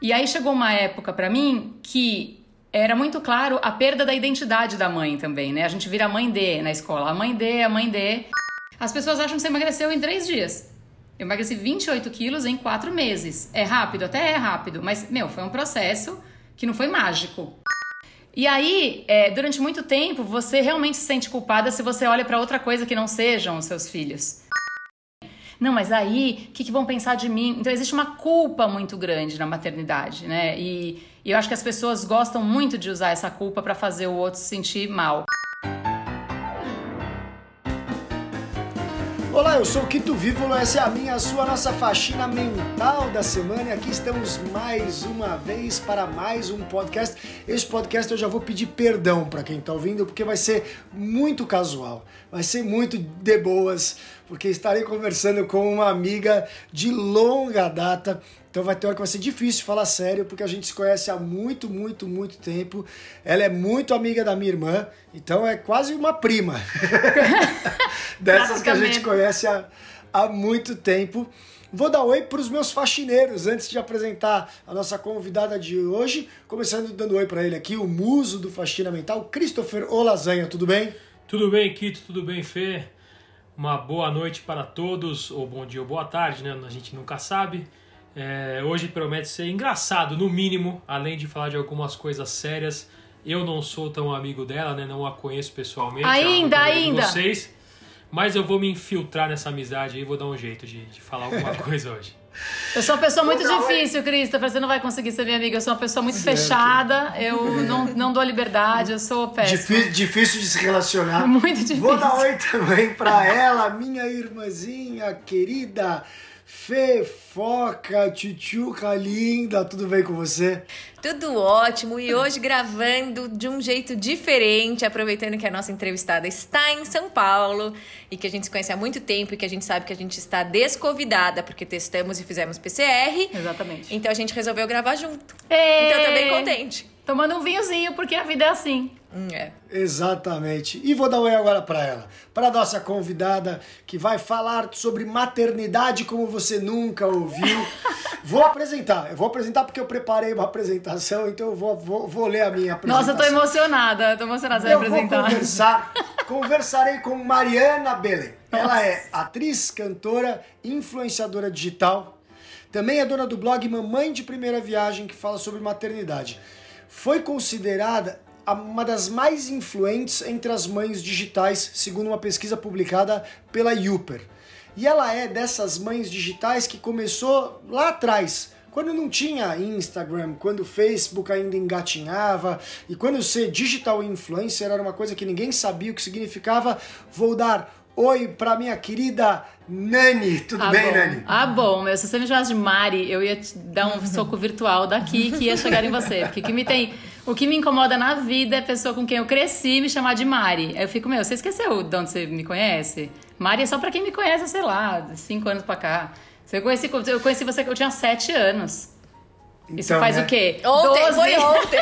E aí chegou uma época para mim que era muito claro a perda da identidade da mãe também, né? A gente vira mãe D na escola. A mãe D, a mãe D. As pessoas acham que você emagreceu em três dias. Eu emagreci 28 quilos em quatro meses. É rápido? Até é rápido, mas, meu, foi um processo que não foi mágico. E aí, é, durante muito tempo, você realmente se sente culpada se você olha para outra coisa que não sejam os seus filhos. Não, mas aí, o que, que, vão pensar de mim? Então, existe uma culpa muito grande na maternidade, né? E, e eu acho que as pessoas gostam muito de usar essa culpa para fazer o outro se sentir mal. Olá, eu sou o Quito Vívolo, essa é a minha, a sua, a nossa faxina mental da semana e aqui estamos mais uma vez para mais um podcast. Esse podcast eu já vou pedir perdão para quem está ouvindo, porque vai ser muito casual, vai ser muito de boas, porque estarei conversando com uma amiga de longa data então vai ter hora que vai ser difícil falar sério, porque a gente se conhece há muito, muito, muito tempo. Ela é muito amiga da minha irmã, então é quase uma prima. Dessas que a gente conhece há, há muito tempo. Vou dar oi para os meus faxineiros antes de apresentar a nossa convidada de hoje. Começando dando oi para ele aqui, o muso do Faxina Mental, Christopher Olasanha. Tudo bem? Tudo bem, Kito, tudo bem, Fê? Uma boa noite para todos, ou bom dia ou boa tarde, né? A gente nunca sabe. É, hoje promete ser engraçado, no mínimo, além de falar de algumas coisas sérias. Eu não sou tão amigo dela, né? Não a conheço pessoalmente. Ainda, ainda. Vocês, mas eu vou me infiltrar nessa amizade e vou dar um jeito de, de falar alguma coisa hoje. Eu sou uma pessoa muito difícil, Christopher. Você não vai conseguir ser minha amiga. Eu sou uma pessoa muito certo. fechada. Eu não, não dou liberdade. Eu sou péssima. Difícil, difícil de se relacionar. Muito difícil. Vou dar oi também pra ela, minha irmãzinha querida. Fefoca, tchutchuca linda, tudo bem com você? Tudo ótimo e hoje gravando de um jeito diferente, aproveitando que a nossa entrevistada está em São Paulo e que a gente se conhece há muito tempo e que a gente sabe que a gente está desconvidada porque testamos e fizemos PCR. Exatamente. Então a gente resolveu gravar junto. Ei! Então eu tô bem contente. Tomando um vinhozinho, porque a vida é assim. Hum, é. Exatamente. E vou dar um oi agora para ela, para nossa convidada que vai falar sobre maternidade como você nunca ouviu. vou apresentar, eu vou apresentar porque eu preparei uma apresentação, então eu vou, vou, vou ler a minha apresentação. Nossa, eu tô emocionada, tô emocionada de apresentar. Vou conversar, conversarei com Mariana Belém. Ela é atriz, cantora, influenciadora digital. Também é dona do blog Mamãe de Primeira Viagem, que fala sobre maternidade foi considerada uma das mais influentes entre as mães digitais, segundo uma pesquisa publicada pela Uper. E ela é dessas mães digitais que começou lá atrás, quando não tinha Instagram, quando o Facebook ainda engatinhava e quando ser digital influencer era uma coisa que ninguém sabia o que significava, vou dar oi para minha querida Nani. Tudo ah, bem, bom. Nani? Ah, bom. Meu, se você me chamasse de Mari, eu ia te dar um soco virtual daqui que ia chegar em você. Porque que me tem... o que me incomoda na vida é a pessoa com quem eu cresci me chamar de Mari. Aí eu fico, meu, você esqueceu de onde você me conhece? Mari é só pra quem me conhece, sei lá, cinco anos pra cá. Eu conheci, eu conheci você eu tinha sete anos. Então, Isso faz né? o quê? Ontem, Doze... foi ontem.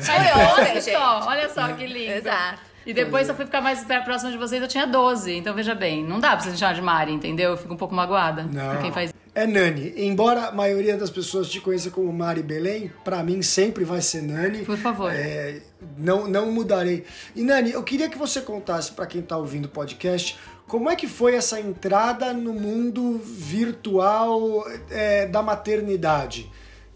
foi ontem, olha só, olha só que lindo. Exato. E depois, eu fui ficar mais próximo de vocês, eu tinha 12. Então, veja bem, não dá pra você chamar de Mari, entendeu? Eu fico um pouco magoada não. quem faz É Nani. Embora a maioria das pessoas te conheça como Mari Belém, para mim sempre vai ser Nani. Por favor. É, não, não mudarei. E Nani, eu queria que você contasse para quem tá ouvindo o podcast como é que foi essa entrada no mundo virtual é, da maternidade?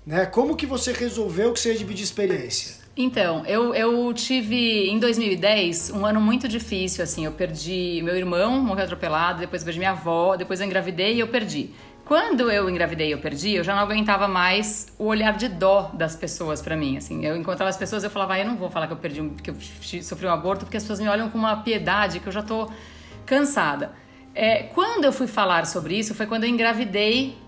Né? Como que você resolveu que você ia dividir experiência? Então, eu, eu tive em 2010 um ano muito difícil, assim. Eu perdi meu irmão, morreu atropelado, depois eu perdi minha avó, depois eu engravidei e eu perdi. Quando eu engravidei e eu perdi, eu já não aguentava mais o olhar de dó das pessoas para mim, assim. Eu encontrava as pessoas, eu falava, ah, eu não vou falar que eu perdi, que eu sofri um aborto, porque as pessoas me olham com uma piedade que eu já tô cansada. É, quando eu fui falar sobre isso, foi quando eu engravidei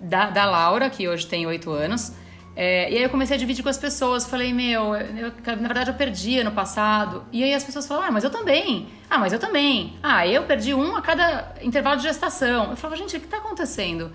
da, da Laura, que hoje tem oito anos. É, e aí eu comecei a dividir com as pessoas. Falei, meu, eu, na verdade eu perdi ano passado. E aí as pessoas falaram, ah, mas eu também. Ah, mas eu também. Ah, eu perdi um a cada intervalo de gestação. Eu falava, gente, o que está acontecendo?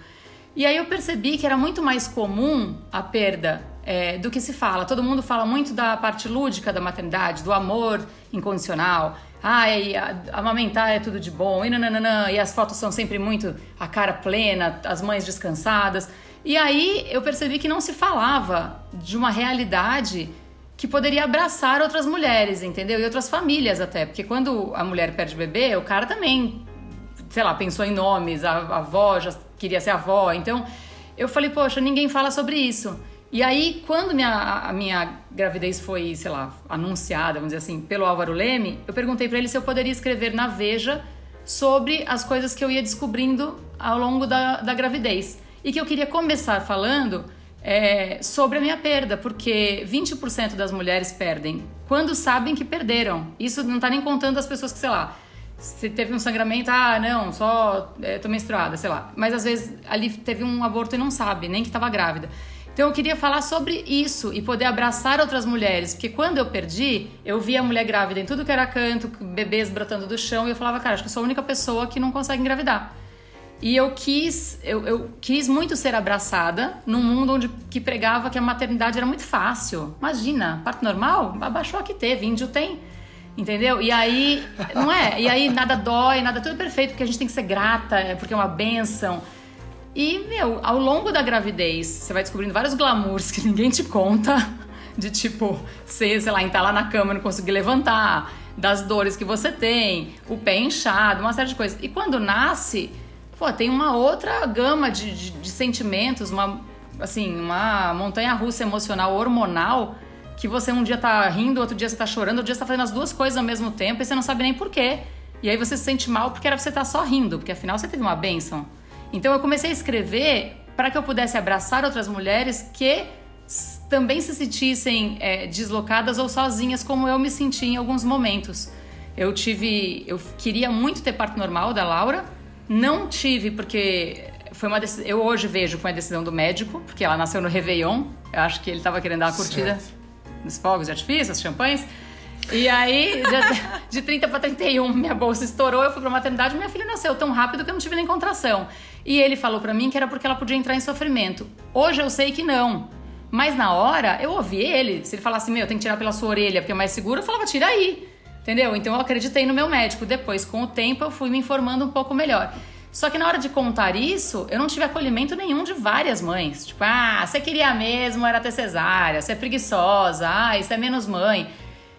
E aí eu percebi que era muito mais comum a perda é, do que se fala. Todo mundo fala muito da parte lúdica da maternidade, do amor incondicional. Ai, amamentar é tudo de bom, e nananana, e as fotos são sempre muito a cara plena, as mães descansadas. E aí eu percebi que não se falava de uma realidade que poderia abraçar outras mulheres, entendeu? E outras famílias até, porque quando a mulher perde bebê, o cara também, sei lá, pensou em nomes, a, a avó já queria ser avó, então eu falei, poxa, ninguém fala sobre isso. E aí, quando minha, a minha gravidez foi, sei lá, anunciada, vamos dizer assim, pelo Álvaro Leme, eu perguntei para ele se eu poderia escrever na Veja sobre as coisas que eu ia descobrindo ao longo da, da gravidez. E que eu queria começar falando é, sobre a minha perda, porque 20% das mulheres perdem quando sabem que perderam. Isso não está nem contando as pessoas que, sei lá, se teve um sangramento, ah, não, só é, tô menstruada, sei lá. Mas às vezes ali teve um aborto e não sabe, nem que estava grávida. Então eu queria falar sobre isso e poder abraçar outras mulheres, porque quando eu perdi, eu via a mulher grávida em tudo que era canto, bebês brotando do chão, e eu falava, cara, acho que eu sou a única pessoa que não consegue engravidar. E eu quis, eu, eu, quis muito ser abraçada num mundo onde que pregava que a maternidade era muito fácil. Imagina, parto normal, abaixou que teve, índio tem. Entendeu? E aí, não é? E aí nada dói, nada tudo é perfeito, porque a gente tem que ser grata, é porque é uma benção. E, meu, ao longo da gravidez, você vai descobrindo vários glamours que ninguém te conta, de tipo, você, sei lá, entrar lá na cama e não conseguir levantar, das dores que você tem, o pé inchado, uma série de coisas. E quando nasce, pô, tem uma outra gama de, de, de sentimentos, uma, assim, uma montanha russa emocional, hormonal, que você um dia tá rindo, outro dia você tá chorando, outro dia você tá fazendo as duas coisas ao mesmo tempo e você não sabe nem por quê. E aí você se sente mal porque era você estar tá só rindo, porque afinal você teve uma bênção. Então eu comecei a escrever para que eu pudesse abraçar outras mulheres que também se sentissem é, deslocadas ou sozinhas, como eu me senti em alguns momentos. Eu tive, eu queria muito ter parto normal da Laura, não tive porque foi uma decisão, eu hoje vejo que foi uma decisão do médico, porque ela nasceu no Réveillon. Eu acho que ele estava querendo dar uma curtida. Certo nos fogos de artifício, as champanhes. E aí, de, de 30 para 31, minha bolsa estourou, eu fui pra maternidade, minha filha nasceu tão rápido que eu não tive nem contração. E ele falou para mim que era porque ela podia entrar em sofrimento. Hoje eu sei que não. Mas na hora, eu ouvi ele. Se ele falasse, meu, tem que tirar pela sua orelha porque é mais seguro, eu falava, tira aí. Entendeu? Então eu acreditei no meu médico. Depois, com o tempo, eu fui me informando um pouco melhor. Só que na hora de contar isso, eu não tive acolhimento nenhum de várias mães. Tipo, ah, você queria mesmo era ter cesárea, você é preguiçosa, ah, isso é menos mãe.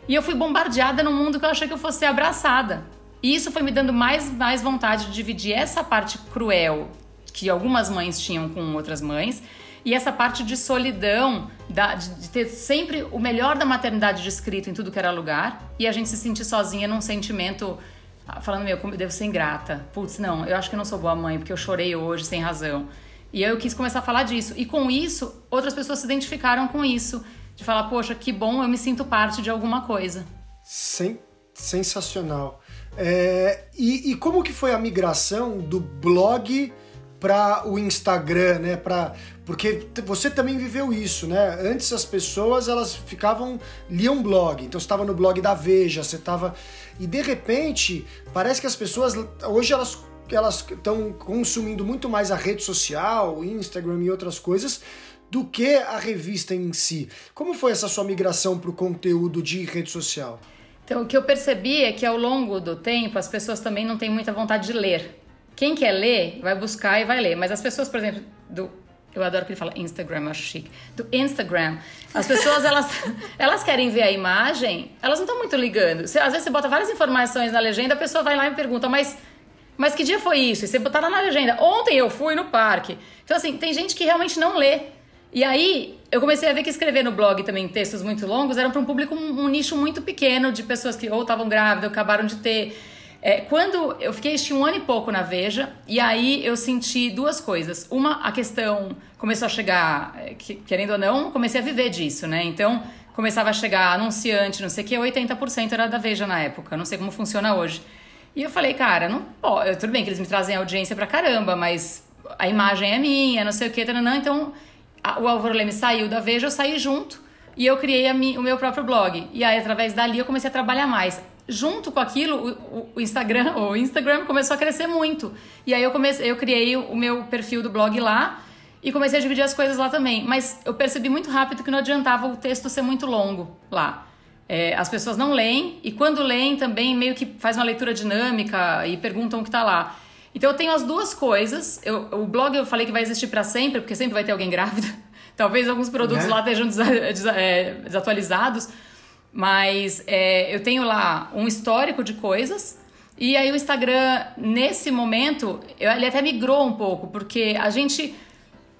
E eu fui bombardeada num mundo que eu achei que eu fosse abraçada. E isso foi me dando mais, mais vontade de dividir essa parte cruel que algumas mães tinham com outras mães e essa parte de solidão, da, de, de, ter sempre o melhor da maternidade descrito em tudo que era lugar e a gente se sentir sozinha num sentimento falando, meu, como eu devo ser ingrata. Putz, não, eu acho que não sou boa mãe porque eu chorei hoje sem razão. E eu quis começar a falar disso. E com isso, outras pessoas se identificaram com isso. De falar, poxa, que bom, eu me sinto parte de alguma coisa. Sen sensacional. É, e, e, como que foi a migração do blog para o Instagram, né? Pra, porque você também viveu isso, né? Antes as pessoas elas ficavam liam blog, então estava no blog da Veja, você estava e de repente parece que as pessoas hoje elas elas estão consumindo muito mais a rede social, Instagram e outras coisas do que a revista em si. Como foi essa sua migração para o conteúdo de rede social? Então, o que eu percebi é que ao longo do tempo as pessoas também não têm muita vontade de ler. Quem quer ler, vai buscar e vai ler. Mas as pessoas, por exemplo, do eu adoro que ele fala Instagram, eu acho chique. Do Instagram. As pessoas, elas, elas querem ver a imagem, elas não estão muito ligando. Você, às vezes você bota várias informações na legenda, a pessoa vai lá e pergunta, mas, mas que dia foi isso? E você botar lá na legenda, ontem eu fui no parque. Então, assim, tem gente que realmente não lê. E aí, eu comecei a ver que escrever no blog também textos muito longos eram para um público, um, um nicho muito pequeno de pessoas que ou estavam grávidas, ou acabaram de ter é, quando eu fiquei este um ano e pouco na Veja, e aí eu senti duas coisas. Uma, a questão começou a chegar, é, querendo ou não, comecei a viver disso, né? Então, começava a chegar anunciante, não sei o que, 80% era da Veja na época, não sei como funciona hoje. E eu falei, cara, não pode, tudo bem que eles me trazem audiência pra caramba, mas a imagem é minha, não sei o que, não, então a, o Álvaro Leme saiu da Veja, eu saí junto e eu criei mi, o meu próprio blog. E aí, através dali, eu comecei a trabalhar mais junto com aquilo, o, o, Instagram, o Instagram começou a crescer muito. E aí eu comecei, eu criei o meu perfil do blog lá e comecei a dividir as coisas lá também. Mas eu percebi muito rápido que não adiantava o texto ser muito longo lá. É, as pessoas não leem e quando leem também meio que faz uma leitura dinâmica e perguntam o que está lá. Então eu tenho as duas coisas. Eu, o blog eu falei que vai existir para sempre, porque sempre vai ter alguém grávida. Talvez alguns produtos né? lá estejam é, desatualizados. Mas é, eu tenho lá um histórico de coisas. E aí o Instagram, nesse momento, ele até migrou um pouco, porque a gente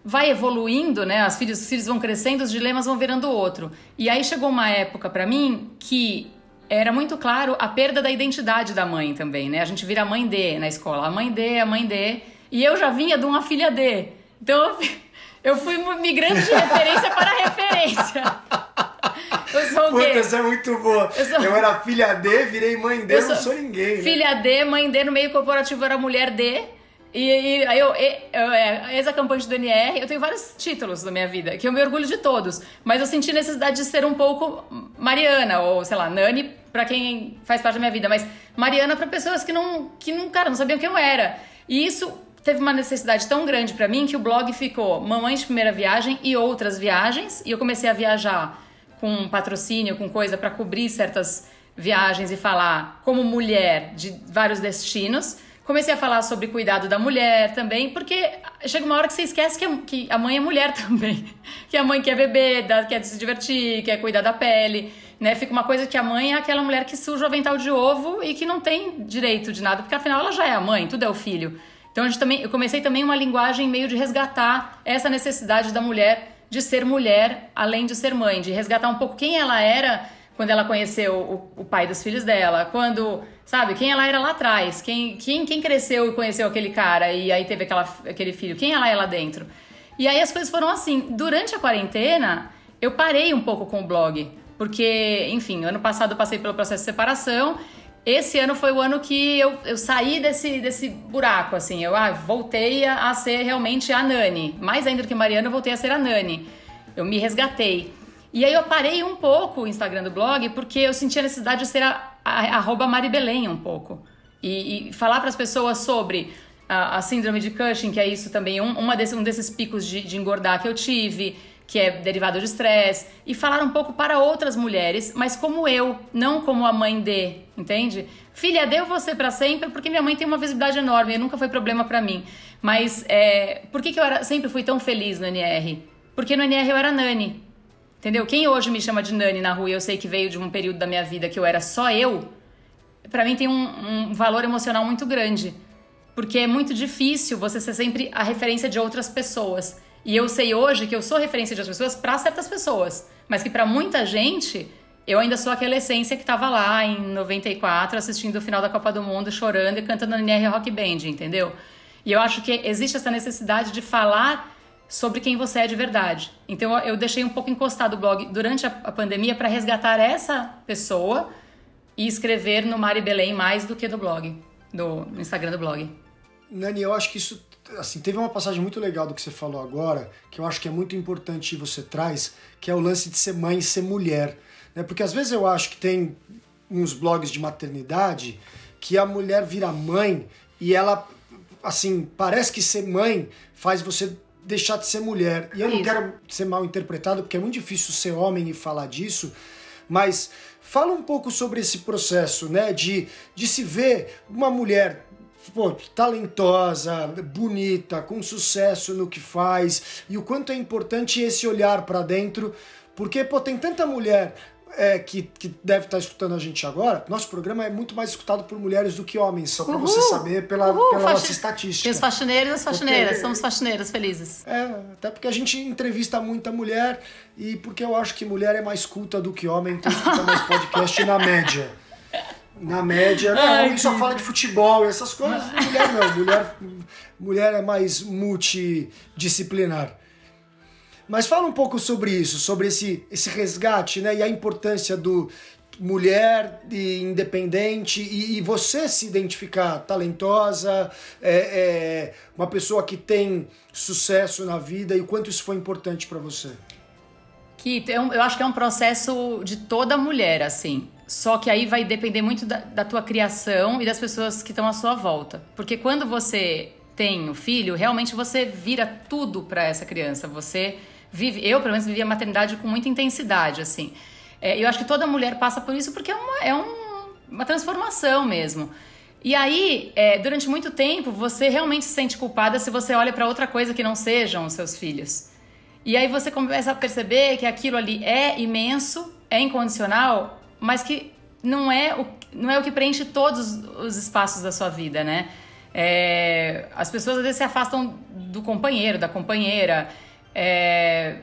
vai evoluindo, né? As filhos, os filhos vão crescendo, os dilemas vão virando outro. E aí chegou uma época para mim que era muito claro a perda da identidade da mãe também, né? A gente vira mãe D na escola, a mãe D, a mãe D. E eu já vinha de uma filha D. Então eu fui migrando de referência para referência. Eu sou o Puta, essa é muito boa. Eu, sou... eu, era filha D, virei mãe D, eu não sou ninguém. Né? Filha D, mãe D, no meio corporativo era mulher D. E, aí eu, eu, eu é, ex-acampante do NR, eu tenho vários títulos na minha vida, que eu me orgulho de todos. Mas eu senti necessidade de ser um pouco Mariana, ou sei lá, Nani, para quem faz parte da minha vida. Mas Mariana para pessoas que não, que não, cara, não sabiam quem eu era. E isso teve uma necessidade tão grande para mim que o blog ficou Mamãe de Primeira Viagem e outras viagens. E eu comecei a viajar com patrocínio, com coisa para cobrir certas viagens e falar como mulher de vários destinos. Comecei a falar sobre cuidado da mulher também, porque chega uma hora que você esquece que a, que a mãe é mulher também. Que a mãe quer beber, quer se divertir, quer cuidar da pele. Né? Fica uma coisa que a mãe é aquela mulher que suja o avental de ovo e que não tem direito de nada, porque afinal ela já é a mãe, tudo é o filho. Então a gente também, eu comecei também uma linguagem meio de resgatar essa necessidade da mulher de ser mulher além de ser mãe, de resgatar um pouco quem ela era quando ela conheceu o, o, pai dos filhos dela, quando, sabe, quem ela era lá atrás, quem, quem, quem cresceu e conheceu aquele cara e aí teve aquela, aquele filho, quem ela é lá dentro. E aí as coisas foram assim. Durante a quarentena, eu parei um pouco com o blog, porque, enfim, ano passado eu passei pelo processo de separação. Esse ano foi o ano que eu, eu saí desse, desse buraco, assim. Eu ah, voltei a, a ser realmente a Nani. Mais ainda do que Mariana, eu voltei a ser a Nani. Eu me resgatei. E aí eu parei um pouco o Instagram do blog porque eu sentia a necessidade de ser a, a, a um pouco. E, e falar para as pessoas sobre a, a, síndrome de Cushing, que é isso também, um, uma desse, um desses picos de, de engordar que eu tive, que é derivado de estresse, e falar um pouco para outras mulheres, mas como eu, não como a mãe de, entende? Filha, deu você para sempre, porque minha mãe tem uma visibilidade enorme, nunca foi problema para mim. Mas é, por que, que eu era, sempre fui tão feliz no NR? Porque no NR eu era Nani. Entendeu? Quem hoje me chama de Nani na rua e eu sei que veio de um período da minha vida que eu era só eu, para mim tem um, um valor emocional muito grande. Porque é muito difícil você ser sempre a referência de outras pessoas. E eu sei hoje que eu sou referência outras pessoas para certas pessoas, mas que para muita gente eu ainda sou aquela essência que estava lá em 94 assistindo o final da Copa do Mundo, chorando e cantando na NR Rock Band, entendeu? E eu acho que existe essa necessidade de falar sobre quem você é de verdade. Então eu deixei um pouco encostado o blog durante a, pandemia para resgatar essa pessoa e escrever no Mari Belém mais do que no blog, no Instagram do blog. Nani, eu acho que isso assim, teve uma passagem muito legal do que você falou agora, que eu acho que é muito importante e você traz, que é o lance de ser mãe e ser mulher. Né? Porque às vezes eu acho que tem uns blogs de maternidade que a mulher vira mãe e ela, assim, parece que ser mãe faz você deixar de ser mulher. E eu Isso. não quero ser mal interpretado, porque é muito difícil ser homem e falar disso, mas fala um pouco sobre esse processo, né, de, de se ver uma mulher pô, talentosa, bonita, com sucesso no que faz, e o quanto é importante esse olhar para dentro, porque pô, tem tanta mulher é, que, que deve estar escutando a gente agora, nosso programa é muito mais escutado por mulheres do que homens, só para você saber pela, Uhul, pela nossa estatística. Tem os faxineiros e as faxineiras, porque, somos faxineiras felizes. É, até porque a gente entrevista muita mulher e porque eu acho que mulher é mais culta do que homem, então escuta mais podcast na média. Na média, não, Ai, homem que... só fala de futebol e essas coisas, mulher não, mulher, mulher é mais multidisciplinar. Mas fala um pouco sobre isso, sobre esse, esse resgate, né? E a importância do mulher e independente e, e você se identificar talentosa, é, é, uma pessoa que tem sucesso na vida e o quanto isso foi importante para você. Que eu acho que é um processo de toda mulher, assim. Só que aí vai depender muito da, da tua criação e das pessoas que estão à sua volta. Porque quando você tem o filho, realmente você vira tudo para essa criança. Você vive, eu pelo menos vivi a maternidade com muita intensidade, assim. É, eu acho que toda mulher passa por isso porque é uma, é um, uma transformação mesmo. E aí, é, durante muito tempo, você realmente se sente culpada se você olha para outra coisa que não sejam os seus filhos. E aí você começa a perceber que aquilo ali é imenso, é incondicional, mas que não é o, não é o que preenche todos os espaços da sua vida, né? É, as pessoas às vezes se afastam do companheiro, da companheira, é,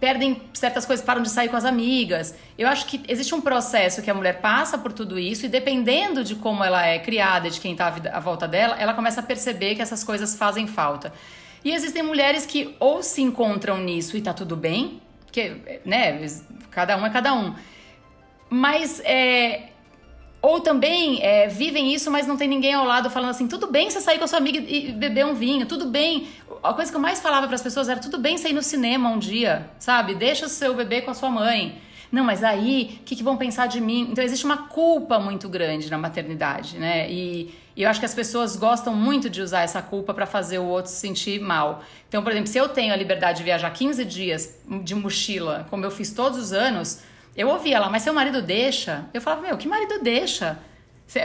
perdem certas coisas, param de sair com as amigas. Eu acho que existe um processo que a mulher passa por tudo isso e dependendo de como ela é criada, de quem está à volta dela, ela começa a perceber que essas coisas fazem falta. E existem mulheres que ou se encontram nisso e tá tudo bem, que, né, cada um é cada um. Mas é, ou também é, vivem isso, mas não tem ninguém ao lado falando assim: tudo bem você sair com a sua amiga e beber um vinho, tudo bem. A coisa que eu mais falava para as pessoas era: tudo bem você ir no cinema um dia, sabe? Deixa o seu bebê com a sua mãe. Não, mas aí, o que, que, vão pensar de mim? Então, existe uma culpa muito grande na maternidade, né? E, e eu acho que as pessoas gostam muito de usar essa culpa para fazer o outro se sentir mal. Então, por exemplo, se eu tenho a liberdade de viajar 15 dias de mochila, como eu fiz todos os anos eu ouvia lá, mas seu marido deixa? Eu falava, meu, que marido deixa?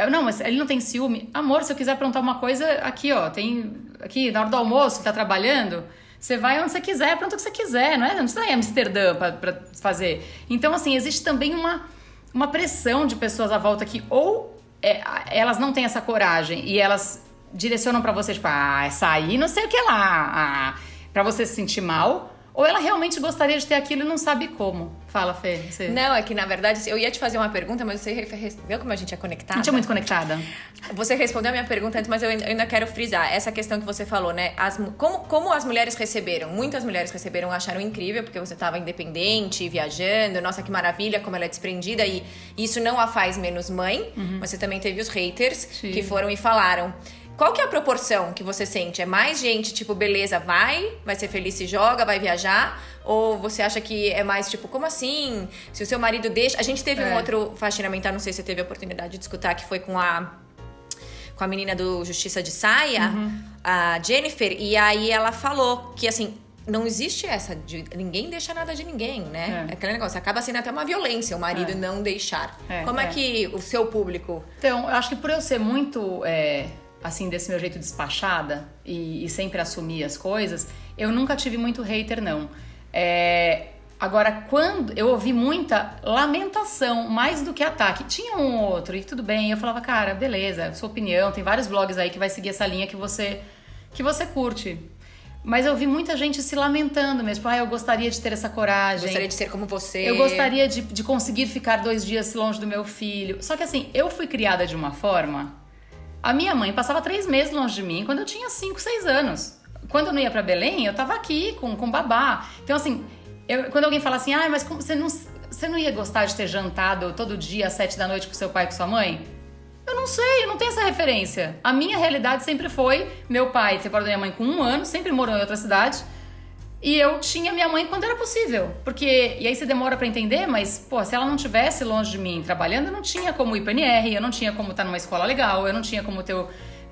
Não, mas ele não tem ciúme. Amor, se eu quiser perguntar uma coisa, aqui, ó, tem. Aqui, na hora do almoço, tá trabalhando, você vai onde você quiser, pergunta o que você quiser, não é? Não precisa ir em Amsterdã pra fazer. Então, assim, existe também uma, uma pressão de pessoas à volta que ou é, elas não têm essa coragem e elas direcionam para você, tipo, ah, essa aí não sei o que lá, ah, pra você se sentir mal ou ela realmente gostaria de ter aquilo e não sabe como? Fala, Fê. Você... Não, é que na verdade eu ia te fazer uma pergunta, mas você viu como a gente é conectada? A gente é muito conectada. Você respondeu a minha pergunta antes, mas eu ainda quero frisar essa questão que você falou, né? As, como, como as mulheres receberam? Muitas mulheres receberam, acharam incrível, porque você estava independente, viajando, nossa, que maravilha, como ela é desprendida, e isso não a faz menos mãe. Uhum. Você também teve os haters Sim. que foram e falaram. Qual que é a proporção que você sente? É mais gente, tipo, beleza, vai, vai ser feliz se joga, vai viajar? Ou você acha que é mais, tipo, como assim? Se o seu marido deixa... A gente teve é. um outro faxina mental, não sei se você teve a oportunidade de escutar, que foi com a com a menina do Justiça de Saia, uhum. a Jennifer, e aí ela falou que assim, não existe essa de ninguém deixa nada de ninguém, né? É. Aquele negócio, acaba sendo até uma violência o marido é. não deixar. É, Como é. é. que o seu público. Então, eu acho que por eu ser muito é, assim, desse meu jeito despachada e, e, sempre assumir as coisas, eu nunca tive muito hater, não. É, agora, quando eu ouvi muita lamentação, mais do que ataque, tinha um outro, e tudo bem, eu falava, cara, beleza, sua opinião, tem vários blogs aí que vai seguir essa linha que você, que você curte. Mas eu vi muita gente se lamentando mesmo. Ah, eu gostaria de ter essa coragem. Gostaria de ser como você. Eu gostaria de, de conseguir ficar dois dias longe do meu filho. Só que assim, eu fui criada de uma forma a minha mãe passava três meses longe de mim quando eu tinha cinco, seis anos. Quando eu não ia para Belém, eu tava aqui com, com babá. Então, assim, eu, quando alguém fala assim, ah, mas como, você, não, você não ia gostar de ter jantado todo dia às sete da noite com seu pai e com sua mãe? Eu não sei, eu não tenho essa referência. A minha realidade sempre foi: meu pai separou da minha mãe com um ano, sempre morou em outra cidade. E eu tinha minha mãe quando era possível. Porque, e aí você demora para entender, mas, pô, se ela não tivesse longe de mim trabalhando, eu não tinha como ir PNR, eu não tinha como estar numa escola legal, eu não tinha como ter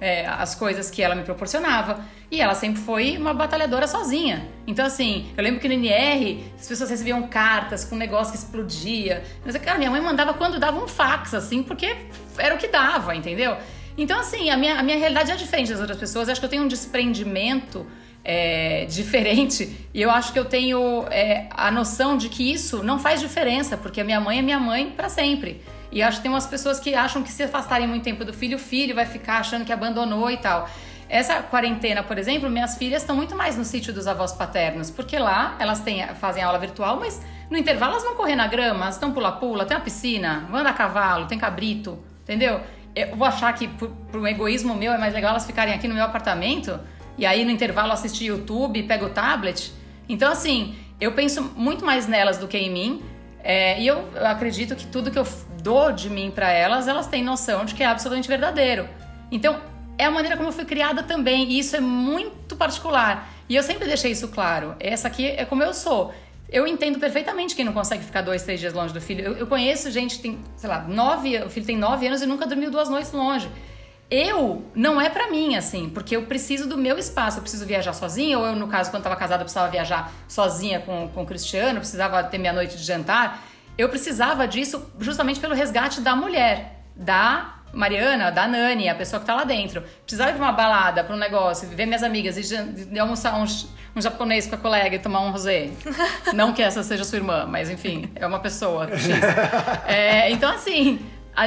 é, as coisas que ela me proporcionava. E ela sempre foi uma batalhadora sozinha. Então, assim, eu lembro que no NR as pessoas recebiam cartas com um negócio que explodia. Mas, cara, minha mãe mandava quando dava um fax, assim, porque era o que dava, entendeu? Então, assim, a minha, a minha realidade é diferente das outras pessoas. Eu acho que eu tenho um desprendimento é, diferente. E eu acho que eu tenho é, a noção de que isso não faz diferença, porque a minha mãe é minha mãe para sempre. E acho que tem umas pessoas que acham que se afastarem muito tempo do filho, o filho vai ficar achando que abandonou e tal. Essa quarentena, por exemplo, minhas filhas estão muito mais no sítio dos avós paternos, porque lá elas têm, fazem aula virtual, mas no intervalo elas vão correr na grama, elas estão pula-pula, tem uma piscina, vão andar a cavalo, tem cabrito, entendeu? Eu vou achar que, por, por um egoísmo meu, é mais legal elas ficarem aqui no meu apartamento e aí no intervalo assistir YouTube, pega o tablet. Então, assim, eu penso muito mais nelas do que em mim. É, e eu, eu acredito que tudo que eu dou de mim para elas, elas têm noção de que é absolutamente verdadeiro. Então, é a maneira como eu fui criada também, e isso é muito particular. E eu sempre deixei isso claro. Essa aqui é como eu sou. Eu entendo perfeitamente quem não consegue ficar dois, três dias longe do filho. Eu, eu conheço gente que tem, sei lá, nove, o filho tem nove anos e nunca dormiu duas noites longe eu não é para mim assim, porque eu preciso do meu espaço, eu preciso viajar sozinha, ou eu, no caso, quando estava casada, eu precisava viajar sozinha com, com o Cristiano, precisava ter minha noite de jantar. Eu precisava disso justamente pelo resgate da mulher, da Mariana, da Nani, a pessoa que tá lá dentro, precisava ir pra uma balada, pra um negócio, ver minhas amigas e, e almoçar um, um, japonês com a colega e tomar um rosé. Não que essa seja sua irmã, mas enfim, é uma pessoa. É, então, assim,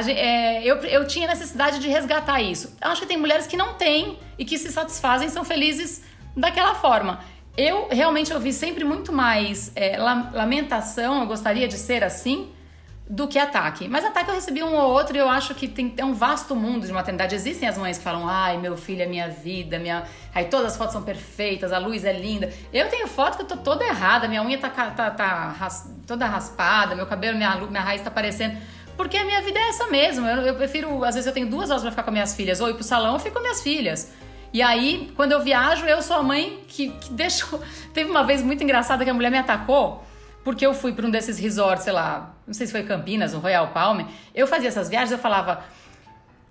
É, eu, eu tinha necessidade de resgatar isso. Acho que tem mulheres que não têm e que se satisfazem, são felizes daquela forma. Eu realmente ouvi sempre muito mais é, lamentação, eu gostaria de ser assim, do que ataque. Mas ataque eu recebi um ou outro e eu acho que tem, é um vasto mundo de maternidade. Existem as mães que falam, ai, meu filho é minha vida, minha... aí todas as fotos são perfeitas, a luz é linda. Eu tenho foto que eu tô toda errada, minha unha tá, tá, tá ras... toda raspada, meu cabelo, minha, minha raiz tá aparecendo. Porque a minha vida é essa mesmo. Eu, eu prefiro, às vezes eu tenho duas horas pra ficar com minhas filhas, ou ir pro salão, eu fico com minhas filhas. E aí, quando eu viajo, eu sou a mãe que, que deixou. Teve uma vez muito engraçada que a mulher me atacou, porque eu fui para um desses resorts, sei lá, não sei se foi Campinas, um Royal Palm. Eu fazia essas viagens, eu falava.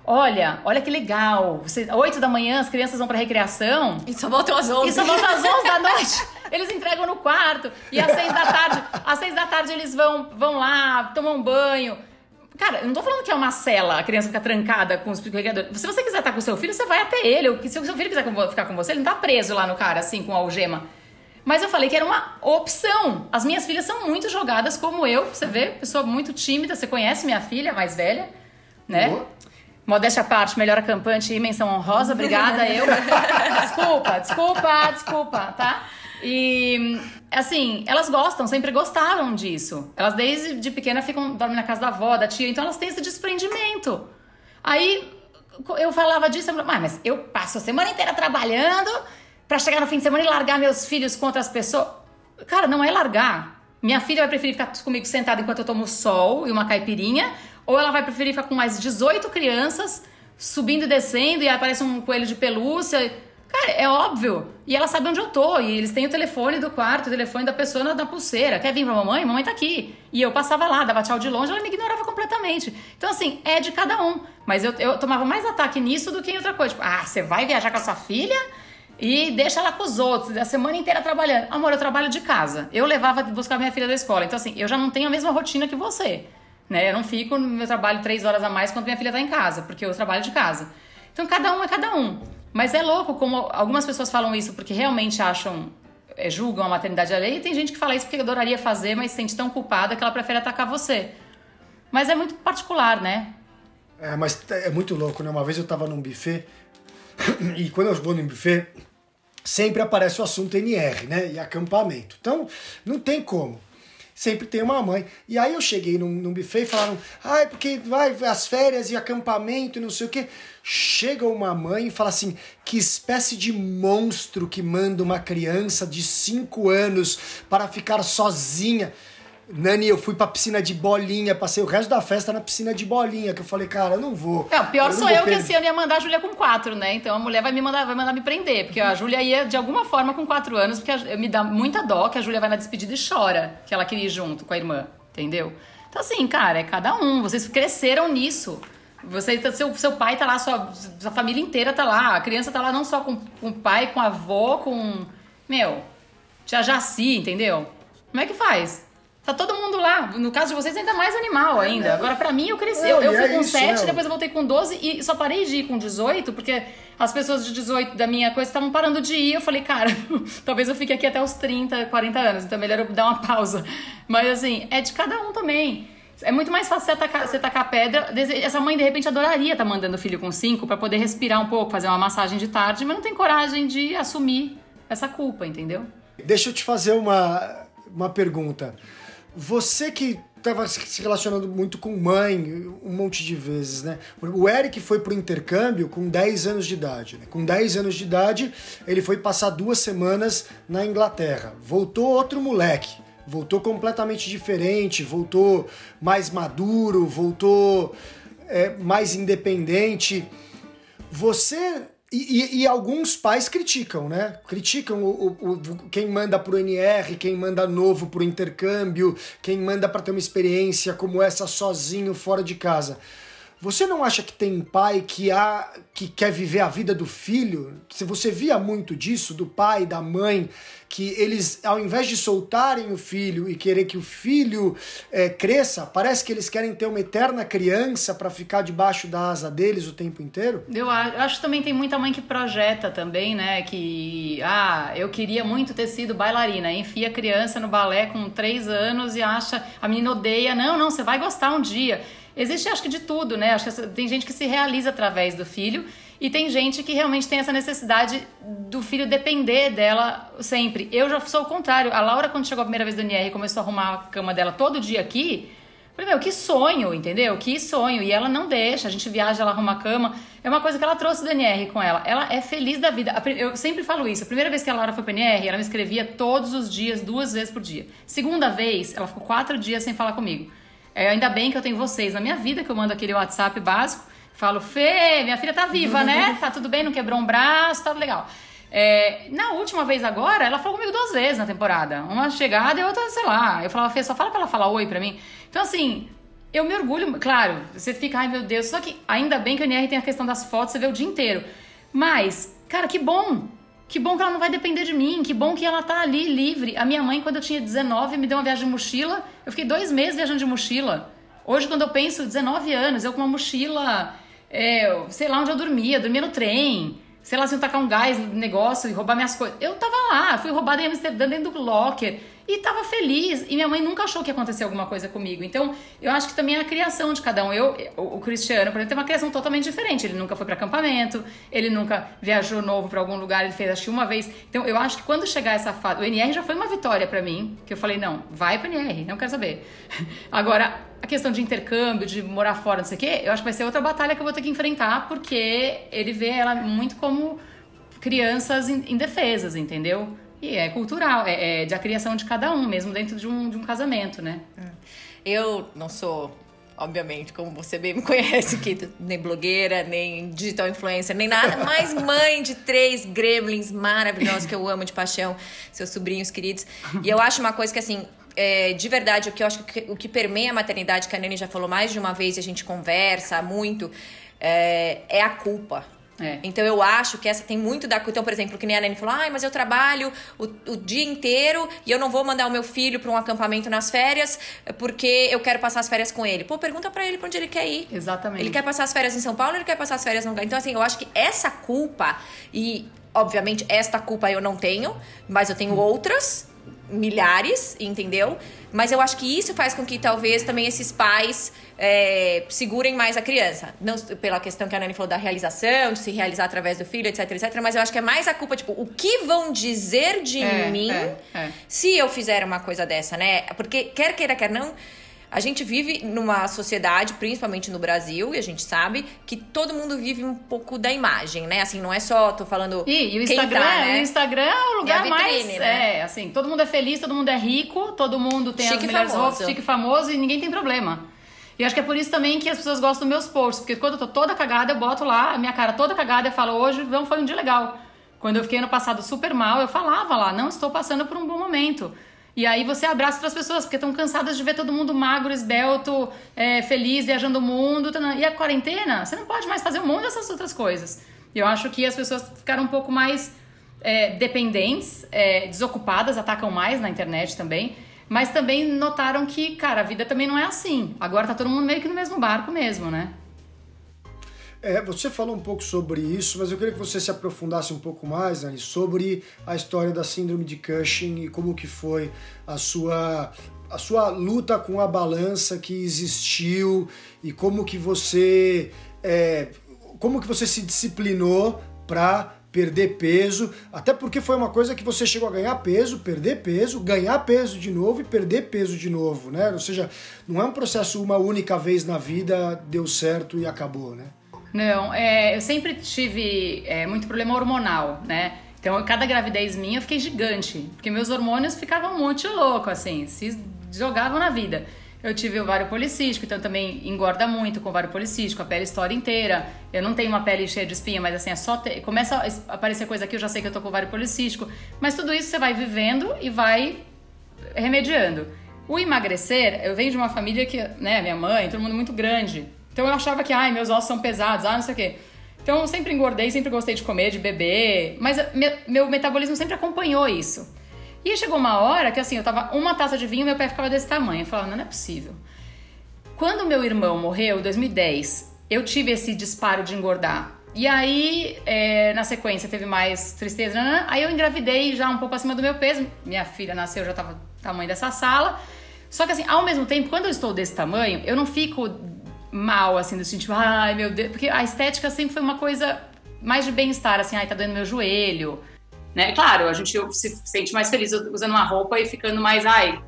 Olha, olha que legal. Você, 8 da manhã as crianças vão pra recreação. E só voltam às 11. E só voltam às 11 da noite. Eles entregam no quarto. E às 6 da tarde, às 6 da tarde eles vão, vão lá, tomam um banho. Cara, eu não tô falando que é uma cela, a criança fica trancada com os carregadores. Se você quiser estar com o seu filho, você vai até ele. Se o seu filho quiser ficar com você, ele não tá preso lá no cara, assim, com a algema. Mas eu falei que era uma opção. As minhas filhas são muito jogadas como eu. Você vê, pessoa muito tímida. Você conhece minha filha mais velha, né? Boa. Modéstia à parte, melhor acampante e menção honrosa. Obrigada, eu. desculpa, desculpa, desculpa, tá? E assim, elas gostam, sempre gostaram disso. Elas desde de pequena ficam dormem na casa da avó, da tia, então elas têm esse desprendimento. Aí eu falava disso, eu mas eu passo a semana inteira trabalhando para chegar no fim de semana e largar meus filhos com outras pessoas. Cara, não é largar. Minha filha vai preferir ficar comigo sentada enquanto eu tomo sol e uma caipirinha, ou ela vai preferir ficar com mais 18 crianças subindo e descendo e aparece um coelho de pelúcia Cara, é óbvio. E ela sabe onde eu tô. E eles têm o telefone do quarto, o telefone da pessoa na, na pulseira. Quer vir pra mamãe? Mamãe tá aqui. E eu passava lá, dava tchau de longe, ela me ignorava completamente. Então, assim, é de cada um. Mas eu, eu tomava mais ataque nisso do que em outra coisa. Tipo, ah, você vai viajar com a sua filha e deixa ela com os outros, a semana inteira trabalhando. Amor, eu trabalho de casa. Eu levava buscar minha filha da escola. Então, assim, eu já não tenho a mesma rotina que você. Né? Eu não fico no meu trabalho três horas a mais quando minha filha tá em casa, porque eu trabalho de casa. Então, cada um é cada um. Mas é louco como algumas pessoas falam isso porque realmente acham, é, julgam a maternidade alheia e tem gente que fala isso porque adoraria fazer, mas se sente tão culpada que ela prefere atacar você. Mas é muito particular, né? É, mas é muito louco, né? Uma vez eu tava num buffet e quando eu vou num buffet sempre aparece o assunto NR, né? E acampamento. Então, não tem como sempre tem uma mãe. E aí eu cheguei num, num buffet e falaram, ai, ah, porque vai as férias e acampamento e não sei o quê. Chega uma mãe e fala assim, que espécie de monstro que manda uma criança de 5 anos para ficar sozinha. Nani, eu fui pra piscina de bolinha, passei o resto da festa na piscina de bolinha, que eu falei, cara, eu não vou. Não, pior eu sou eu que esse ano ia mandar a Júlia com quatro, né? Então a mulher vai me mandar, vai mandar me prender, porque a Júlia ia de alguma forma com quatro anos, porque a, me dá muita dó que a Júlia vai na despedida e chora, que ela queria ir junto com a irmã, entendeu? Então assim, cara, é cada um, vocês cresceram nisso. Você, tá, seu, seu pai tá lá, sua, sua família inteira tá lá, a criança tá lá não só com, com o pai, com a avó, com. Meu, tia Jaci, entendeu? Como é que faz? Tá todo mundo lá. No caso de vocês, ainda mais animal ainda. Agora, pra mim, eu cresci. eu, eu fui é com isso, 7, depois eu voltei com 12 e só parei de ir com 18, porque as pessoas de 18 da minha coisa estavam parando de ir. Eu falei, cara, talvez eu fique aqui até os 30, 40 anos, então é melhor eu dar uma pausa. Mas assim, é de cada um também. É muito mais fácil você atacar, você tacar pedra. Essa mãe, de repente, adoraria estar tá mandando o filho com 5 para poder respirar um pouco, fazer uma massagem de tarde, mas não tem coragem de assumir essa culpa, entendeu? Deixa eu te fazer uma, uma pergunta. Você que estava se relacionando muito com mãe um monte de vezes, né? O Eric foi pro intercâmbio com 10 anos de idade. Né? Com 10 anos de idade, ele foi passar duas semanas na Inglaterra. Voltou outro moleque. Voltou completamente diferente, voltou mais maduro, voltou é, mais independente. Você e, e, e, alguns pais criticam, né? Criticam o, o, o, quem manda pro NR, quem manda novo pro intercâmbio, quem manda para ter uma experiência como essa sozinho fora de casa. Você não acha que tem pai que, há, que quer viver a vida do filho? Se você via muito disso, do pai, da mãe, que eles, ao invés de soltarem o filho e querer que o filho é, cresça, parece que eles querem ter uma eterna criança para ficar debaixo da asa deles o tempo inteiro? Eu acho que também tem muita mãe que projeta também, né? Que, ah, eu queria muito ter sido bailarina. Enfia a criança no balé com três anos e acha, a menina odeia. Não, não, você vai gostar um dia. Existe, acho que, de tudo, né? Acho que tem gente que se realiza através do filho e tem gente que realmente tem essa necessidade do filho depender dela sempre. Eu já sou o contrário. A Laura, quando chegou a primeira vez do NR e começou a arrumar a cama dela todo dia aqui, meu, que sonho, entendeu? Que sonho. E ela não deixa, a gente viaja, ela arruma a cama. É uma coisa que ela trouxe do NR com ela. Ela é feliz da vida. Eu sempre falo isso. A primeira vez que a Laura foi pro NR, ela me escrevia todos os dias, duas vezes por dia. Segunda vez, ela ficou quatro dias sem falar comigo. É, ainda bem que eu tenho vocês na minha vida, que eu mando aquele WhatsApp básico. Falo, Fê, minha filha tá viva, né? Tá tudo bem, não quebrou um braço, tá legal. É, na última vez agora, ela falou comigo duas vezes na temporada. Uma chegada e outra, sei lá. Eu falava, Fê, só fala pra ela falar oi pra mim. Então, assim, eu me orgulho, claro, você fica, ai meu Deus, só que ainda bem que o NR tem a questão das fotos, você vê o dia inteiro. Mas, cara, que bom que bom que ela não vai depender de mim, que bom que ela tá ali livre. A minha mãe, quando eu tinha 19, me deu uma viagem de mochila. Eu fiquei dois meses viajando de mochila. Hoje, quando eu penso, 19 anos, eu com uma mochila, é, sei lá onde eu dormia, dormia no trem. Sei lá, se eu tacar um gás no negócio e roubar minhas coisas. Eu tava lá, fui roubada em Amsterdã dentro do locker e tava feliz. E minha mãe nunca achou que ia acontecer alguma coisa comigo. Então, eu acho que também é a criação de cada um. Eu, o, Cristiano, por exemplo, tem uma criação totalmente diferente. Ele nunca foi para acampamento, ele nunca viajou novo para algum lugar, ele fez acho uma vez. Então, eu acho que quando chegar essa fase, o NR já foi uma vitória para mim, que eu falei, não, vai pro NR, não quero saber. Agora, a questão de intercâmbio, de morar fora, não sei o quê, eu acho que vai ser outra batalha que eu vou ter que enfrentar, porque ele vê ela muito como crianças indefesas, entendeu? E é cultural, é, é de a criação de cada um, mesmo dentro de um, de um casamento, né? É. Eu não sou obviamente, como você bem me conhece aqui, nem blogueira, nem digital influencer, nem nada, mas mãe de três gremlins maravilhosos que eu amo de paixão, seus sobrinhos queridos. E eu acho uma coisa que, assim, é, de verdade, o que eu acho que o que permeia a maternidade, que a Nani já falou mais de uma vez e a gente conversa muito, é, é a culpa. É. Então eu acho que essa tem muito da. Então, por exemplo, que nem a Nani falou, ai, mas eu trabalho o, o dia inteiro e eu não vou mandar o meu filho para um acampamento nas férias porque eu quero passar as férias com ele. Pô, pergunta para ele pra onde ele quer ir. Exatamente. Ele quer passar as férias em São Paulo ele quer passar as férias no lugar. Então, assim, eu acho que essa culpa, e obviamente esta culpa eu não tenho, mas eu tenho outras milhares, entendeu? Mas eu acho que isso faz com que talvez também esses pais é, segurem mais a criança. Não pela questão que a Nani falou da realização, de se realizar através do filho, etc, etc. Mas eu acho que é mais a culpa, tipo, o que vão dizer de é, mim é, é. se eu fizer uma coisa dessa, né? Porque quer queira, quer não a gente vive numa sociedade, principalmente no Brasil, e a gente sabe que todo mundo vive um pouco da imagem, né? Assim, não é só, tô falando. E, e o Instagram, tá, né? o Instagram é o lugar vitrine, mais. Né? É, assim, todo mundo é feliz, todo mundo é rico, todo mundo tem chique as melhores famoso. roupas, chique famoso e ninguém tem problema. E acho que é por isso também que as pessoas gostam dos meus posts, porque quando eu tô toda cagada, eu boto lá a minha cara toda cagada e falo, hoje não foi um dia legal. Quando eu fiquei ano passado super mal, eu falava lá, não estou passando por um bom momento. E aí você abraça outras pessoas, porque estão cansadas de ver todo mundo magro, esbelto, é, feliz, viajando o mundo. E a quarentena, você não pode mais fazer um monte dessas outras coisas. Eu acho que as pessoas ficaram um pouco mais é, dependentes, é, desocupadas, atacam mais na internet também. Mas também notaram que, cara, a vida também não é assim. Agora tá todo mundo meio que no mesmo barco mesmo, né? É, você falou um pouco sobre isso, mas eu queria que você se aprofundasse um pouco mais, Anny, sobre a história da síndrome de Cushing e como que foi a sua a sua luta com a balança que existiu e como que você é, como que você se disciplinou para perder peso, até porque foi uma coisa que você chegou a ganhar peso, perder peso, ganhar peso de novo e perder peso de novo, né? Ou seja, não é um processo uma única vez na vida deu certo e acabou, né? Não, é, eu sempre tive é, muito problema hormonal, né? Então, cada gravidez minha eu fiquei gigante, porque meus hormônios ficavam muito louco, assim, se jogavam na vida. Eu tive ovário policístico, então também engorda muito com ovário policístico, a pele estoura inteira. Eu não tenho uma pele cheia de espinha, mas assim, é só ter... começa a aparecer coisa aqui, eu já sei que eu tô com ovário policístico. Mas tudo isso você vai vivendo e vai remediando. O emagrecer, eu venho de uma família que, né, minha mãe, todo mundo muito grande. Então eu achava que, ai, meus ossos são pesados, ah, não sei o quê. Então eu sempre engordei, sempre gostei de comer, de beber, mas me, meu metabolismo sempre acompanhou isso. E chegou uma hora que assim, eu tava uma taça de vinho, meu pé ficava desse tamanho. Eu falava, não, não é possível. Quando meu irmão morreu, em 2010, eu tive esse disparo de engordar. E aí, é, na sequência, teve mais tristeza. Aí eu engravidei já um pouco acima do meu peso. Minha filha nasceu, já tava tamanho dessa sala. Só que assim, ao mesmo tempo, quando eu estou desse tamanho, eu não fico mal, assim, do sentido, ai meu Deus, porque a estética sempre foi uma coisa mais de bem-estar, assim, ai, tá doendo meu joelho, né? Claro, a gente se sente mais feliz usando uma roupa e ficando mais, ai,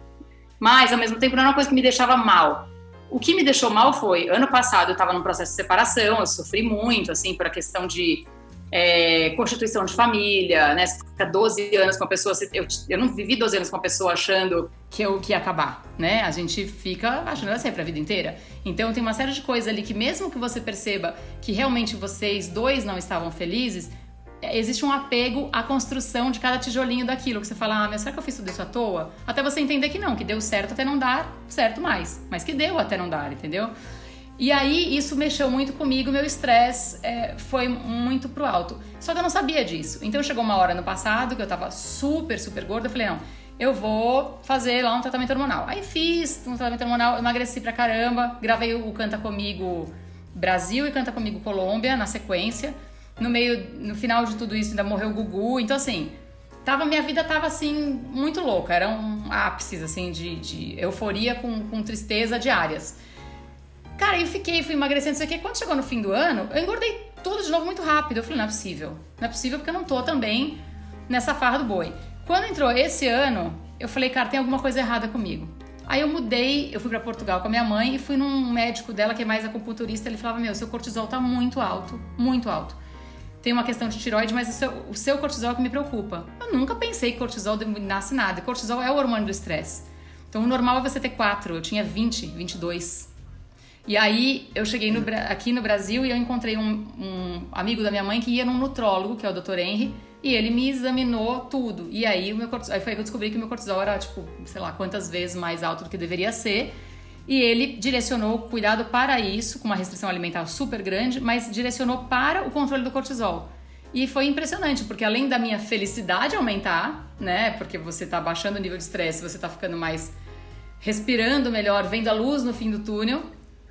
mas ao mesmo tempo não era uma coisa que me deixava mal. O que me deixou mal foi, ano passado eu estava num processo de separação, eu sofri muito, assim, por a questão de é, constituição de família, né? Você fica 12 anos com a pessoa. Eu, eu não vivi 12 anos com uma pessoa achando que eu que ia acabar, né? A gente fica achando ela sempre a vida inteira. Então tem uma série de coisas ali que, mesmo que você perceba que realmente vocês dois não estavam felizes, é, existe um apego à construção de cada tijolinho daquilo. Que você fala, ah, mas será que eu fiz tudo isso à toa? Até você entender que não, que deu certo até não dar certo mais. Mas que deu até não dar, entendeu? E aí isso mexeu muito comigo, meu estresse é, foi muito pro alto. Só que eu não sabia disso. Então chegou uma hora no passado que eu tava super, super gorda, eu falei, não, eu vou fazer lá um tratamento hormonal. Aí fiz um tratamento hormonal, emagreci pra caramba, gravei o Canta Comigo Brasil e Canta Comigo Colômbia na sequência. No meio, no final de tudo isso ainda morreu o Gugu, então assim, tava, minha vida tava assim, muito louca, era um ápice assim de, de euforia com, com tristeza diárias. Cara, eu fiquei, fui emagrecendo, isso aqui. Quando chegou no fim do ano, eu engordei tudo de novo muito rápido. Eu falei, não é possível. Não é possível porque eu não tô também nessa farra do boi. Quando entrou esse ano, eu falei, cara, tem alguma coisa errada comigo. Aí eu mudei, eu fui para Portugal com a minha mãe e fui num médico dela que é mais acupunturista. Ele falava: Meu, seu cortisol tá muito alto, muito alto. Tem uma questão de tiroide, mas o seu, o seu cortisol é que me preocupa. Eu nunca pensei que cortisol nasce nada. Cortisol é o hormônio do estresse. Então o normal é você ter 4, eu tinha 20, 22. E aí eu cheguei no, aqui no Brasil e eu encontrei um, um, amigo da minha mãe que ia num nutrólogo, que é o Dr. Henry, e ele me examinou tudo. E aí o meu cortisol, aí foi que eu descobri que o meu cortisol era tipo, sei lá, quantas vezes mais alto do que deveria ser. E ele direcionou cuidado para isso, com uma restrição alimentar super grande, mas direcionou para o controle do cortisol. E foi impressionante, porque além da minha felicidade aumentar, né? Porque você tá baixando o nível de estresse, você tá ficando mais respirando melhor, vendo a luz no fim do túnel,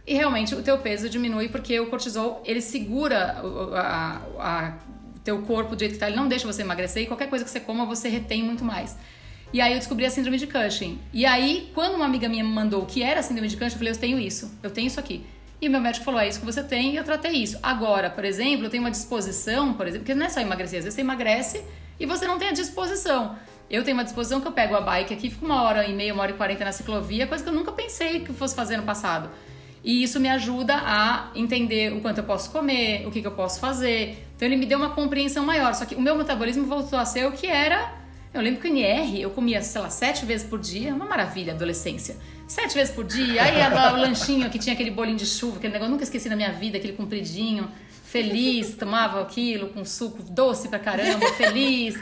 e realmente o teu peso diminui porque o cortisol ele segura o teu corpo do jeito que tá, ele não deixa você emagrecer e qualquer coisa que você coma você retém muito mais. E aí eu descobri a síndrome de Cushing. E aí, quando uma amiga minha me mandou o que era a síndrome de Cushing, eu falei, eu tenho isso, eu tenho isso aqui. E meu médico falou, é isso que você tem, e eu tratei isso. Agora, por exemplo, eu tenho uma disposição, por exemplo, porque não é só emagrecer, às vezes você emagrece e você não tem a disposição. Eu tenho uma disposição que eu pego a bike aqui, fico uma hora e meia, uma hora e quarenta na ciclovia, coisa que eu nunca pensei que fosse fazer no passado. E isso me ajuda a entender o quanto eu posso comer, o que, que eu posso fazer. Então ele me deu uma compreensão maior. Só que o meu metabolismo voltou a ser o que era. Eu lembro que o NR eu comia, sei lá, sete vezes por dia, uma maravilha, adolescência. Sete vezes por dia, aí o lanchinho que tinha aquele bolinho de chuva, aquele negócio, nunca esqueci na minha vida, aquele compridinho, feliz, tomava aquilo com suco doce pra caramba, feliz.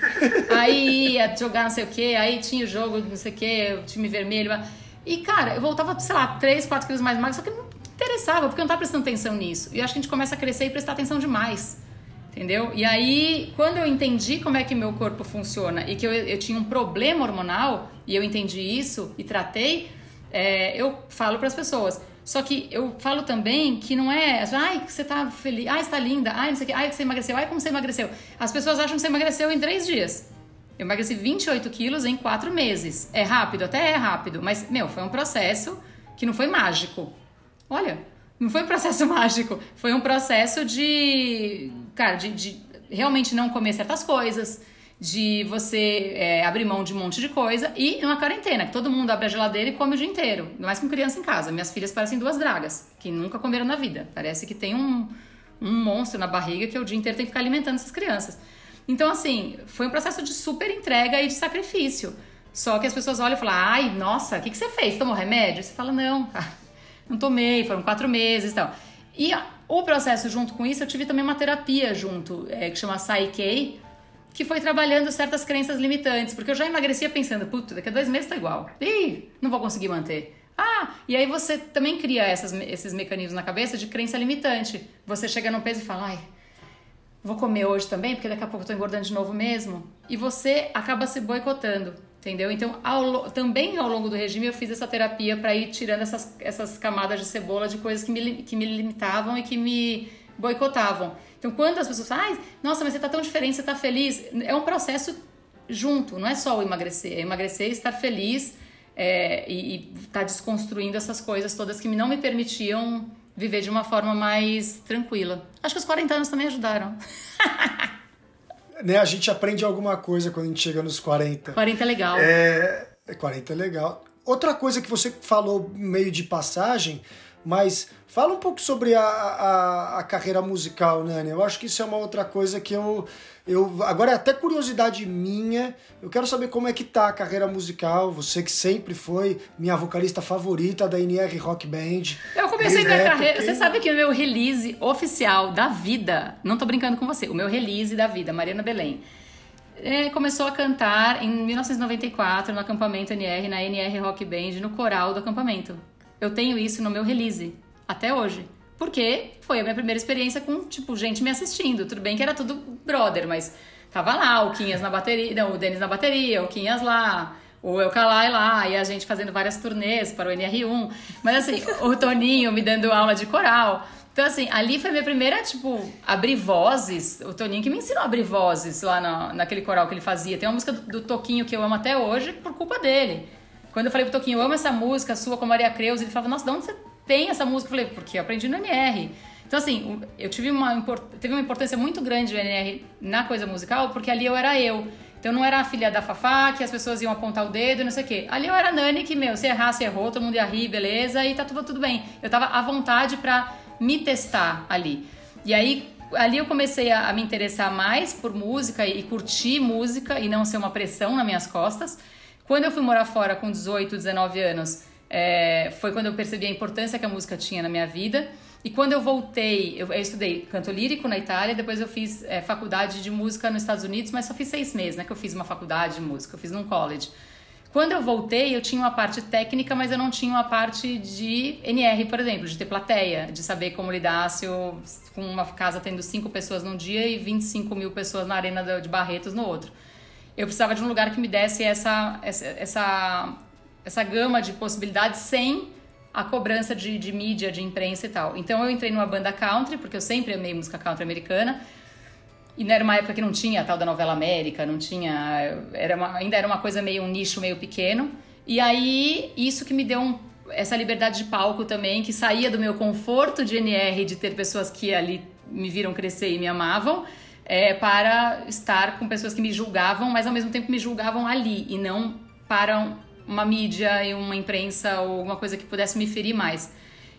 Aí ia jogar não sei o que, aí tinha o jogo, não sei o que, o time vermelho. E, cara, eu voltava, sei lá, 3, 4 quilos mais magro, só que não interessava, porque eu não tava prestando atenção nisso. E acho que a gente começa a crescer e prestar atenção demais. Entendeu? E aí, quando eu entendi como é que meu corpo funciona e que eu, eu tinha um problema hormonal, e eu entendi isso e tratei, é, eu falo para as pessoas. Só que eu falo também que não é, ai, você tá feliz, ai, você tá linda, ai, não sei o que, ai, você emagreceu, ai, como você emagreceu. As pessoas acham que você emagreceu em três dias. Eu emagreci 28 quilos em quatro meses. É rápido? Até é rápido, mas, meu, foi um processo que não foi mágico. Olha, não foi um processo mágico. Foi um processo de, cara, de, de realmente não comer certas coisas, de você é, abrir mão de um monte de coisa e uma quarentena, que todo mundo abre a geladeira e come o dia inteiro, mais com criança em casa. Minhas filhas parecem duas dragas, que nunca comeram na vida. Parece que tem um, um monstro na barriga que o dia inteiro tem que ficar alimentando essas crianças. Então, assim, foi um processo de super entrega e de sacrifício. Só que as pessoas olham e falam, ai, nossa, o que, que você fez? Tomou remédio? Você fala, não, cara, não tomei, foram quatro meses e tal. E o processo junto com isso, eu tive também uma terapia junto, é, que chama Psyche, que foi trabalhando certas crenças limitantes, porque eu já emagrecia pensando, puta, daqui a dois meses tá igual. Ih, não vou conseguir manter. Ah, e aí você também cria essas, esses mecanismos na cabeça de crença limitante. Você chega num peso e fala, ai, vou comer hoje também, porque daqui a pouco eu tô engordando de novo mesmo. E você acaba se boicotando, entendeu? Então, ao, também ao longo do regime, eu fiz essa terapia para ir tirando essas, essas camadas de cebola de coisas que me, que me limitavam e que me boicotavam. Então, quando as pessoas falam, ai, nossa, mas você tá tão diferente, você tá feliz, é um processo junto, não é só o emagrecer, é emagrecer e estar feliz é, e estar tá desconstruindo essas coisas todas que não me permitiam viver de uma forma mais tranquila. Acho que os 40 anos também ajudaram. né, a gente aprende alguma coisa quando a gente chega nos 40. 40 é legal. É, 40 é legal. Outra coisa que você falou meio de passagem, mas fala um pouco sobre a, a, a carreira musical, Nani. Eu acho que isso é uma outra coisa que eu, eu. Agora é até curiosidade minha. Eu quero saber como é que tá a carreira musical. Você que sempre foi minha vocalista favorita da NR Rock Band. Eu comecei minha carreira. Você sabe que o meu release oficial da vida. Não tô brincando com você. O meu release da vida, Mariana Belém. É, começou a cantar em 1994 no acampamento NR, na NR Rock Band, no coral do acampamento. Eu tenho isso no meu release, até hoje. Porque foi a minha primeira experiência com, tipo, gente me assistindo. Tudo bem que era tudo brother, mas tava lá o Quinhas na bateria, não, o Denis na bateria, o Quinhas lá, o Eucalai lá, e a gente fazendo várias turnês para o NR1. Mas assim, o Toninho me dando aula de coral. Então, assim, ali foi minha primeira, tipo, abrir vozes. O Toninho que me ensinou a abrir vozes lá na, naquele coral que ele fazia. Tem uma música do, do Toquinho que eu amo até hoje por culpa dele. Quando eu falei pro Toquinho, eu amo essa música sua com a Maria Creus, ele falava, nossa, de onde você tem essa música? Eu falei, porque eu aprendi no NR. Então, assim, eu tive uma, teve uma importância muito grande do NR na coisa musical, porque ali eu era eu. Então, não era a filha da Fafá, que as pessoas iam apontar o dedo e não sei o quê. Ali eu era a Nani, que, meu, se errar, se errou, todo mundo ia rir, beleza, e tá tudo, tudo bem. Eu tava à vontade pra me testar ali. E aí, ali eu comecei a, a me interessar mais por música e, e curtir música e não ser uma pressão nas minhas costas. Quando eu fui morar fora com 18, 19 anos, é, foi quando eu percebi a importância que a música tinha na minha vida. E quando eu voltei, eu, eu estudei canto lírico na Itália, depois eu fiz é, faculdade de música nos Estados Unidos, mas só fiz seis meses, né? Que eu fiz uma faculdade de música, eu fiz num college. Quando eu voltei, eu tinha uma parte técnica, mas eu não tinha uma parte de NR, por exemplo, de ter plateia, de saber como lidar se eu, com uma casa tendo cinco pessoas num dia e 25 mil pessoas na arena de Barretos no outro eu precisava de um lugar que me desse essa, essa, essa, essa gama de possibilidades sem a cobrança de, de mídia, de imprensa e tal. Então eu entrei numa banda country, porque eu sempre amei música country americana. E era uma época que não tinha a tal da novela América, não tinha. Era uma, ainda era uma coisa meio um nicho meio pequeno. E aí, isso que me deu um, essa liberdade de palco também, que saía do meu conforto de NR, de ter pessoas que ali me viram crescer e me amavam, é, para estar com pessoas que me julgavam, mas ao mesmo tempo me julgavam ali e não para uma mídia e uma imprensa ou alguma coisa que pudesse me ferir mais.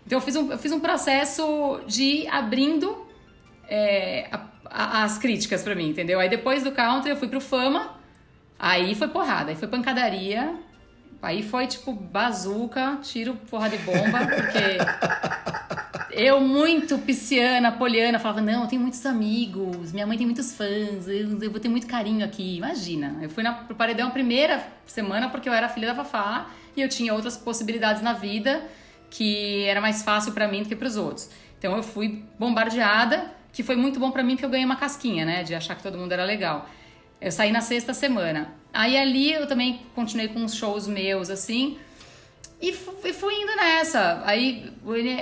Então eu fiz um, eu fiz um processo de ir abrindo é, a, a, as críticas para mim, entendeu? Aí depois do country eu fui pro Fama, aí foi porrada, aí foi pancadaria, aí foi tipo bazuca, tiro, porra de bomba, porque eu, muito pisciana, poliana, falava: Não, eu tenho muitos amigos, minha mãe tem muitos fãs, eu, eu vou ter muito carinho aqui. Imagina, eu fui na, pro Paredão a primeira semana porque eu era filha da Fafá e eu tinha outras possibilidades na vida que era mais fácil para mim do que para os outros. Então eu fui bombardeada, que foi muito bom para mim porque eu ganhei uma casquinha, né, de achar que todo mundo era legal. Eu saí na sexta semana. Aí ali eu também continuei com uns shows meus assim. E fui indo nessa. Aí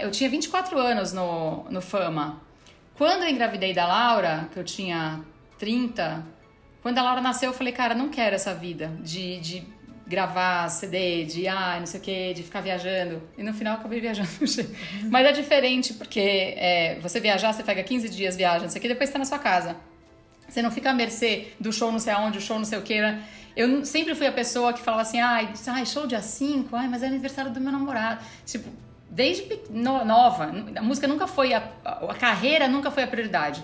eu tinha 24 anos no, no Fama. Quando eu engravidei da Laura, que eu tinha 30, quando a Laura nasceu, eu falei, cara, não quero essa vida de, de gravar CD, de ah, não sei o que, de ficar viajando. E no final acabei viajando. Mas é diferente, porque é, você viajar, você pega 15 dias, viaja, não sei o que, depois você tá na sua casa. Você não fica à mercê do show não sei aonde, o show não sei o que. Né? Eu sempre fui a pessoa que falava assim, ai, ai show dia 5, ai, mas é aniversário do meu namorado. Tipo, desde nova, a música nunca foi, a, a carreira nunca foi a prioridade.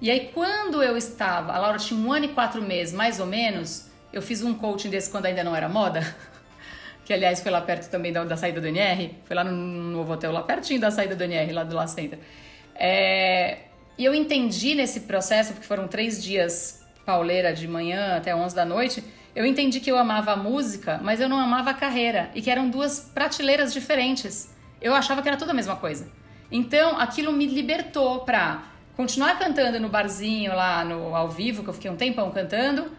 E aí, quando eu estava, a Laura tinha um ano e quatro meses, mais ou menos, eu fiz um coaching desse quando ainda não era moda, que aliás foi lá perto também da, da saída do NR, foi lá no, no novo hotel, lá pertinho da saída do NR, lá do La Center. É, e eu entendi nesse processo, porque foram três dias pauleira de manhã até 11 da noite, eu entendi que eu amava a música, mas eu não amava a carreira e que eram duas prateleiras diferentes. Eu achava que era tudo a mesma coisa. Então, aquilo me libertou pra continuar cantando no barzinho lá no ao vivo, que eu fiquei um tempão cantando,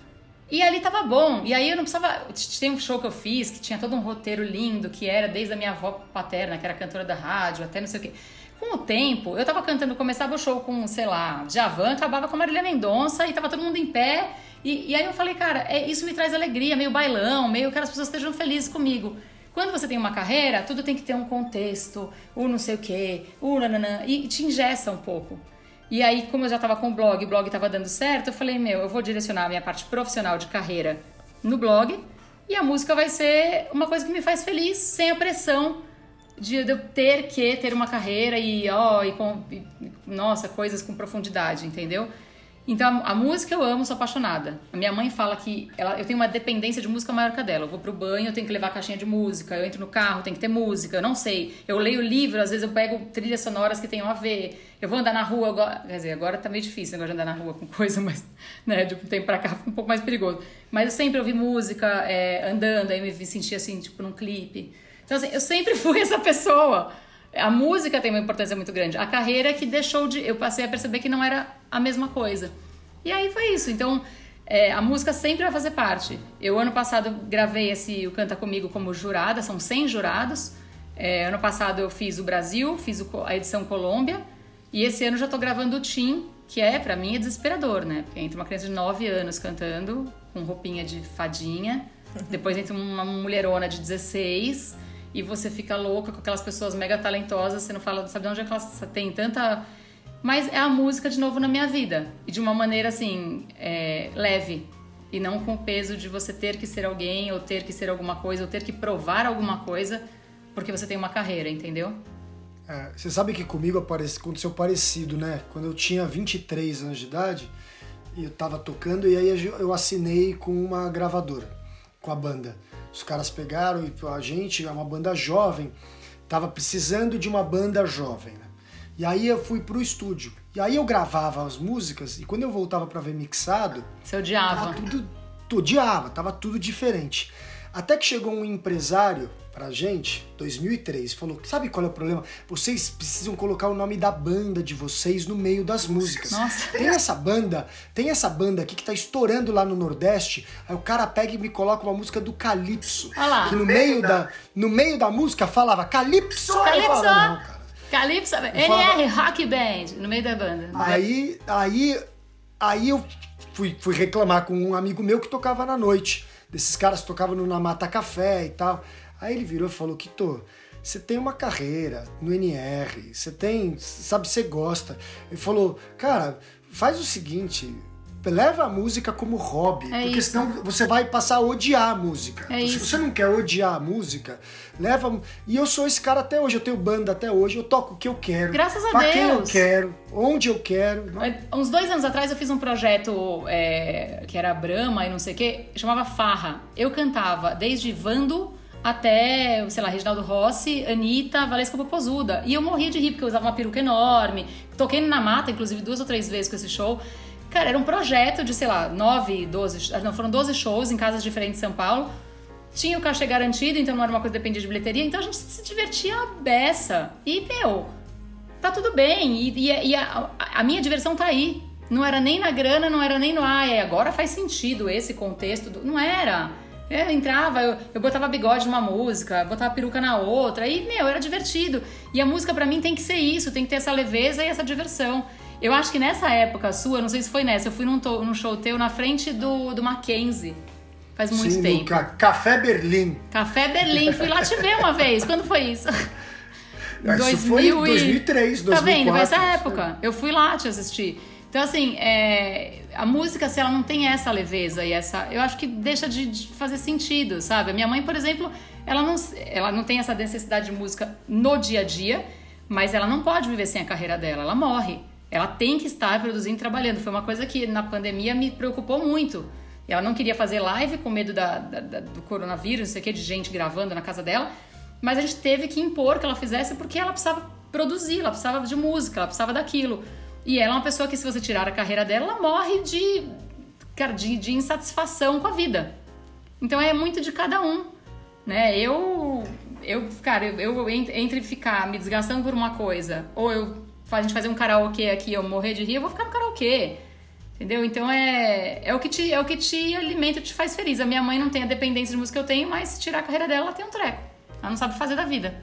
e ali tava bom. E aí eu não precisava. Tem um show que eu fiz que tinha todo um roteiro lindo, que era desde a minha avó paterna, que era cantora da rádio, até não sei o quê. Com o tempo, eu tava cantando, começava o show com, sei lá, Javan, acabava com Marília Mendonça e tava todo mundo em pé. E, e aí eu falei, cara, é, isso me traz alegria, meio bailão, meio que as pessoas estejam felizes comigo. Quando você tem uma carreira, tudo tem que ter um contexto, o não sei o quê, o nananã, e te ingessa um pouco. E aí, como eu já estava com o blog, o blog estava dando certo, eu falei, meu, eu vou direcionar a minha parte profissional de carreira no blog e a música vai ser uma coisa que me faz feliz, sem a pressão de eu ter que ter uma carreira e, ó, e com, e, nossa, coisas com profundidade, entendeu? Então, a, a, música eu amo, sou apaixonada. A minha mãe fala que ela, eu tenho uma dependência de música maior que a dela. Eu vou pro banho, eu tenho que levar a caixinha de música. Eu entro no carro, tem que ter música. Eu não sei. Eu leio livro, às vezes eu pego trilhas sonoras que tenham a ver. Eu vou andar na rua, eu, quer dizer, agora tá meio difícil negócio de andar na rua com coisa, mas, né, de um tempo pra cá fica um pouco mais perigoso. Mas eu sempre ouvi música é, andando, aí me sentia assim, tipo, num clipe. Então, assim, eu sempre fui essa pessoa. A música tem uma importância muito grande. A carreira que deixou de. Eu passei a perceber que não era a mesma coisa. E aí foi isso. Então, é, a música sempre vai fazer parte. Eu, ano passado, gravei esse O Canta Comigo como jurada, são 100 jurados. É, ano passado eu fiz o Brasil, fiz o, a edição Colômbia. E esse ano já tô gravando o Tim, que é, para mim, é desesperador, né? Porque entra uma criança de 9 anos cantando, com roupinha de fadinha. Depois entra uma mulherona de 16 e você fica louca com aquelas pessoas mega talentosas, você não fala, sabe de onde é que elas têm tanta. Mas é a música de novo na minha vida. E de uma maneira assim, é, leve. E não com o peso de você ter que ser alguém, ou ter que ser alguma coisa, ou ter que provar alguma coisa, porque você tem uma carreira, entendeu? É, você sabe que comigo aconteceu parecido, né? Quando eu tinha 23 anos de idade, eu tava tocando e aí eu assinei com uma gravadora, com a banda. Os caras pegaram e a gente, é uma banda jovem, tava precisando de uma banda jovem. Né? E aí eu fui pro estúdio. E aí eu gravava as músicas e quando eu voltava para ver mixado, você odiava. Tava tudo, odiava, tava tudo diferente. Até que chegou um empresário pra gente, 2003, falou: Sabe qual é o problema? Vocês precisam colocar o nome da banda de vocês no meio das músicas. Nossa. Tem essa banda, tem essa banda aqui que tá estourando lá no Nordeste. Aí o cara pega e me coloca uma música do Calypso. Olha lá. Que no meio da, no meio da música falava Calypso. Calypso. Falo, não, cara. Calypso, NR falava... Rock Band, no meio da banda. Aí, aí, aí eu fui, fui reclamar com um amigo meu que tocava na noite desses caras que tocavam no Namata Café e tal. Aí ele virou e falou: Kito, você tem uma carreira no NR, você tem, sabe, você gosta. Ele falou: Cara, faz o seguinte. Leva a música como hobby, é porque isso. senão você vai passar a odiar a música. É então, se você não quer odiar a música, leva. E eu sou esse cara até hoje, eu tenho banda até hoje, eu toco o que eu quero. Graças a pra Deus. quem eu quero, onde eu quero. Não? É, uns dois anos atrás eu fiz um projeto é, que era Brahma e não sei o que, chamava Farra. Eu cantava desde Vando até, sei lá, Reginaldo Rossi, Anitta, Valesca Popozuda. E eu morria de rir, porque eu usava uma peruca enorme. Toquei na mata, inclusive, duas ou três vezes com esse show. Cara, era um projeto de, sei lá, nove, doze, não, foram doze shows em casas diferentes de São Paulo tinha o cachê garantido, então não era uma coisa que dependia de bilheteria, então a gente se divertia a beça. E, meu, tá tudo bem. E, e, e a, a, minha diversão tá aí. Não era nem na grana, não era nem no. Ai, agora faz sentido esse contexto. Do, não era. Eu entrava, eu, eu botava bigode numa música, botava peruca na outra, e, meu, era divertido. E a música para mim tem que ser isso, tem que ter essa leveza e essa diversão. Eu acho que nessa época sua, não sei se foi nessa, eu fui num, num show teu na frente do, do Mackenzie. Faz muito Sim, tempo. Ca Café Berlim. Café Berlim. Fui lá te ver uma vez. Quando foi isso? Isso foi em 2003, 2004. Tá vendo? Foi essa época. Eu fui lá te assistir. Então, assim, é, a música, se ela não tem essa leveza e essa. Eu acho que deixa de, de, fazer sentido, sabe? A minha mãe, por exemplo, ela não, ela não tem essa necessidade de música no dia a dia, mas ela não pode viver sem a carreira dela. Ela morre. Ela tem que estar produzindo e trabalhando. Foi uma coisa que na pandemia me preocupou muito ela não queria fazer live com medo da, da, da, do coronavírus, não sei o que, de gente gravando na casa dela. Mas a gente teve que impor que ela fizesse porque ela precisava produzir, ela precisava de música, ela precisava daquilo. E ela é uma pessoa que, se você tirar a carreira dela, ela morre de, de, de insatisfação com a vida. Então é muito de cada um, né? Eu, eu cara, eu, eu entre ficar me desgastando por uma coisa ou eu a gente fazer um karaokê aqui, eu morrer de rir, eu vou ficar no karaokê. Entendeu? Então é, é, o que te, é o que te alimenta, te faz feliz. A minha mãe não tem a dependência de música que eu tenho, mas se tirar a carreira dela, ela tem um treco. Ela não sabe fazer da vida.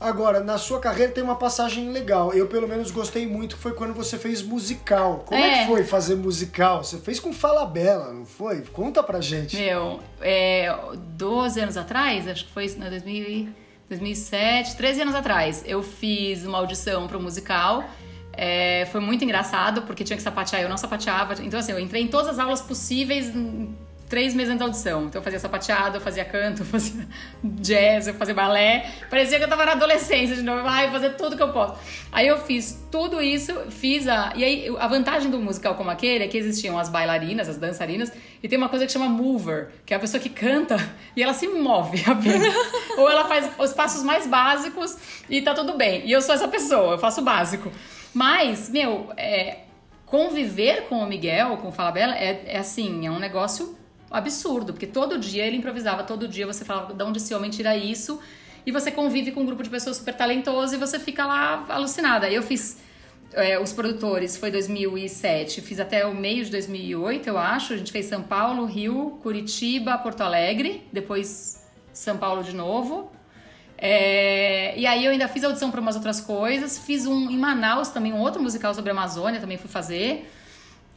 Agora, na sua carreira tem uma passagem legal. Eu, pelo menos, gostei muito. Foi quando você fez musical. Como é, é que foi fazer musical? Você fez com Fala Bela, não foi? Conta pra gente. Meu, é, 12 anos atrás, acho que foi no 2000, 2007, 13 anos atrás, eu fiz uma audição pro musical. É, foi muito engraçado, porque tinha que sapatear, eu não sapateava. Então, assim, eu entrei em todas as aulas possíveis três meses antes da audição. Então eu fazia sapateado, eu fazia canto, eu fazia jazz, eu fazia balé. Parecia que eu tava na adolescência de novo. Ai, fazer tudo que eu posso. Aí eu fiz tudo isso, fiz a. E aí a vantagem do musical como aquele é que existiam as bailarinas, as dançarinas, e tem uma coisa que chama mover, que é a pessoa que canta e ela se move apenas. Ou ela faz os passos mais básicos e tá tudo bem. E eu sou essa pessoa, eu faço o básico. Mas, meu, é, conviver com o Miguel, com o Falabella, é, é assim, é um negócio absurdo, porque todo dia ele improvisava, todo dia você falava de onde esse homem tira isso, e você convive com um grupo de pessoas super talentosas e você fica lá alucinada. Eu fiz é, os produtores, foi 2007, fiz até o meio de 2008, eu acho. A gente fez São Paulo, Rio, Curitiba, Porto Alegre, depois São Paulo de novo. É, e aí eu ainda fiz audição para umas outras coisas, fiz um em Manaus também, um outro musical sobre a Amazônia, também fui fazer.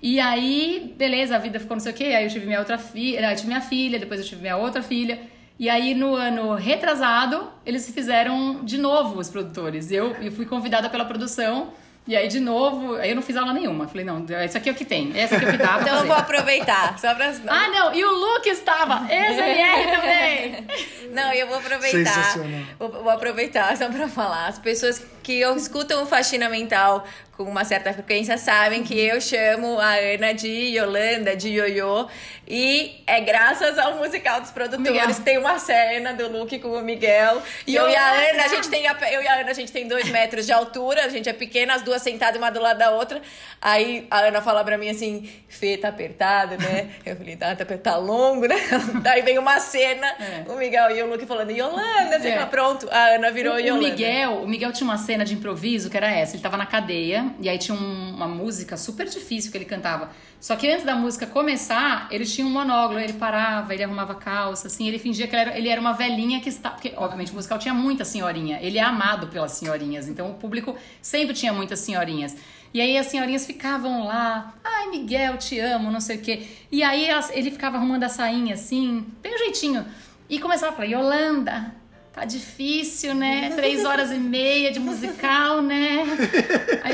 E aí, beleza, a vida ficou não sei o quê. Aí eu tive minha outra filha, eu tive minha filha, depois eu tive minha outra filha. E aí, no ano retrasado, eles fizeram de novo os produtores. Eu, eu fui convidada pela produção e aí, de novo, aí eu não fiz aula nenhuma. Falei, não, isso aqui é o que tem. Esse aqui é o que dá Então eu vou aproveitar. Só pra... Ah, não, e o Luke estava. Ex-NR também. Não, eu vou aproveitar. Vou, vou, aproveitar só pra falar. As pessoas que escutam o Faxina Mental com uma certa frequência sabem que eu chamo a Ana de Yolanda, de Ioiô. E é graças ao musical dos produtores. Miguel. Tem uma cena do Luke com o Miguel. E eu, eu e a Ana, a gente tem eu e a Ana, a gente tem dois metros de altura, a gente é pequena, as duas sentadas uma do lado da outra. Aí a Ana fala pra mim assim, Fê, tá apertado, né? Eu falei, tá, tá, tá longo, né? Daí vem uma cena, é. o Miguel e o Luke falando, Yolanda, você é. pronto. A Ana virou o, Yolanda. O Miguel, o Miguel tinha uma cena de improviso que era essa, ele tava na cadeia, e aí tinha um, uma música super difícil que ele cantava. Só que antes da música começar, ele tinha um monólogo, ele parava, ele arrumava calça, assim, ele fingia que ele era, ele era uma velhinha que está. Porque, obviamente, o musical tinha muita senhorinha. Ele é amado pelas senhorinhas, então o público sempre tinha muitas senhorinhas. E aí as senhorinhas ficavam lá, ai Miguel, te amo, não sei o quê. E aí ele ficava arrumando a sainha assim, bem jeitinho. E começava a falar, Yolanda, Tá difícil, né? Três horas e meia de musical, né?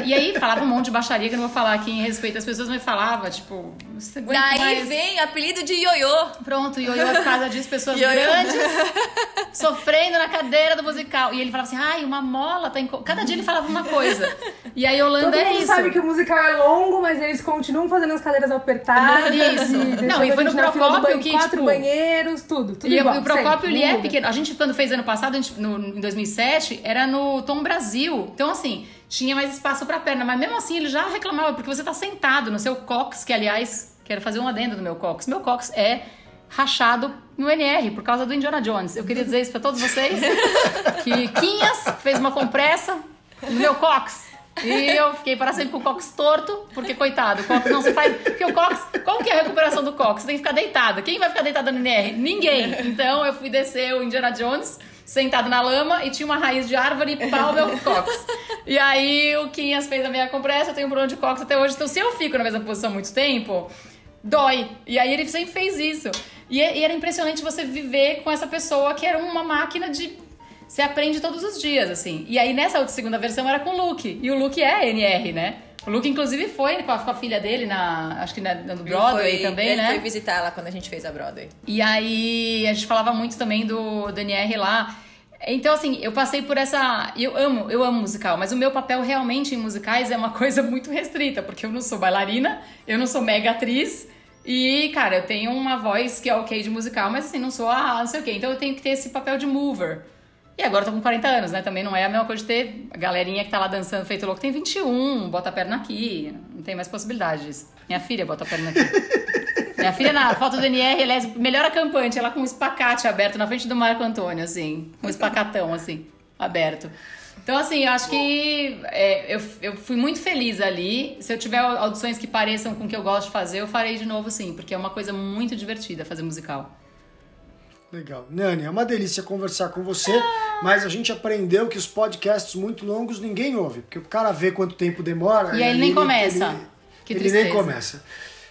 E aí falava um monte de baixaria que eu não vou falar aqui em respeito às pessoas, mas falava, tipo, você Daí mais... vem apelido de ioiô. Pronto, ioiô é por causa disso, pessoas grandes sofrendo na cadeira do musical. E ele falava assim, ai, uma mola tá em... Cada dia ele falava uma coisa. E aí Holanda Todo é mundo isso. sabe que o musical é longo, mas eles continuam fazendo as cadeiras apertadas. Isso. Não, e foi no Procópio que, quatro tipo... banheiros, tudo, tudo e, igual. E o Procópio, ele é pequeno. A gente, quando fez ano passado, gente, no, em 2007, era no Tom Brasil. Então, assim, tinha mais espaço pra perna. Mas mesmo assim, ele já reclamava, porque você tá sentado no seu cox, que aliás, quero fazer um adendo no meu cox. Meu cox é rachado no NR por causa do Indiana Jones. Eu queria dizer isso para todos vocês que Quinhas fez uma compressa no meu cox. E eu fiquei para sempre com o cox torto, porque coitado, o cox não se faz. Porque o cox, qual que é a recuperação do cox? Você tem que ficar deitado. Quem vai ficar deitado no NR? Ninguém. Então eu fui descer o Indiana Jones sentado na lama e tinha uma raiz de árvore e pau meu cox. E aí o Quinhas fez a minha compressa, eu tenho um problema de cox até hoje. Então se eu fico na mesma posição muito tempo, dói. E aí ele sempre fez isso. E, e era impressionante você viver com essa pessoa que era uma máquina de você aprende todos os dias, assim. E aí nessa outra segunda versão era com o Luke. E o Luke é NR, né? O Luke, inclusive, foi com a, com a filha dele na. Acho que na, no Broadway foi, também, ele né? Foi visitar ela quando a gente fez a Broadway. E aí a gente falava muito também do, do NR lá. Então, assim, eu passei por essa. Eu amo, eu amo musical, mas o meu papel realmente em musicais é uma coisa muito restrita, porque eu não sou bailarina, eu não sou mega atriz. E, cara, eu tenho uma voz que é ok de musical, mas assim, não sou a não sei o quê. Então eu tenho que ter esse papel de mover. E agora eu tô com 40 anos, né? Também não é a mesma coisa de ter a galerinha que tá lá dançando feito louco. Tem 21, bota a perna aqui. Não tem mais possibilidade disso. Minha filha bota a perna aqui. Minha filha, na foto do NR, ela é melhor acampante, ela com um espacate aberto na frente do Marco Antônio, assim. Um espacatão, assim, aberto. Então, assim, eu acho que é, eu, eu fui muito feliz ali. Se eu tiver audições que pareçam com o que eu gosto de fazer, eu farei de novo sim, porque é uma coisa muito divertida fazer musical. Legal. Nani, é uma delícia conversar com você, mas a gente aprendeu que os podcasts muito longos ninguém ouve, porque o cara vê quanto tempo demora. E aí ele nem começa. Ele, que ele tristeza. nem começa.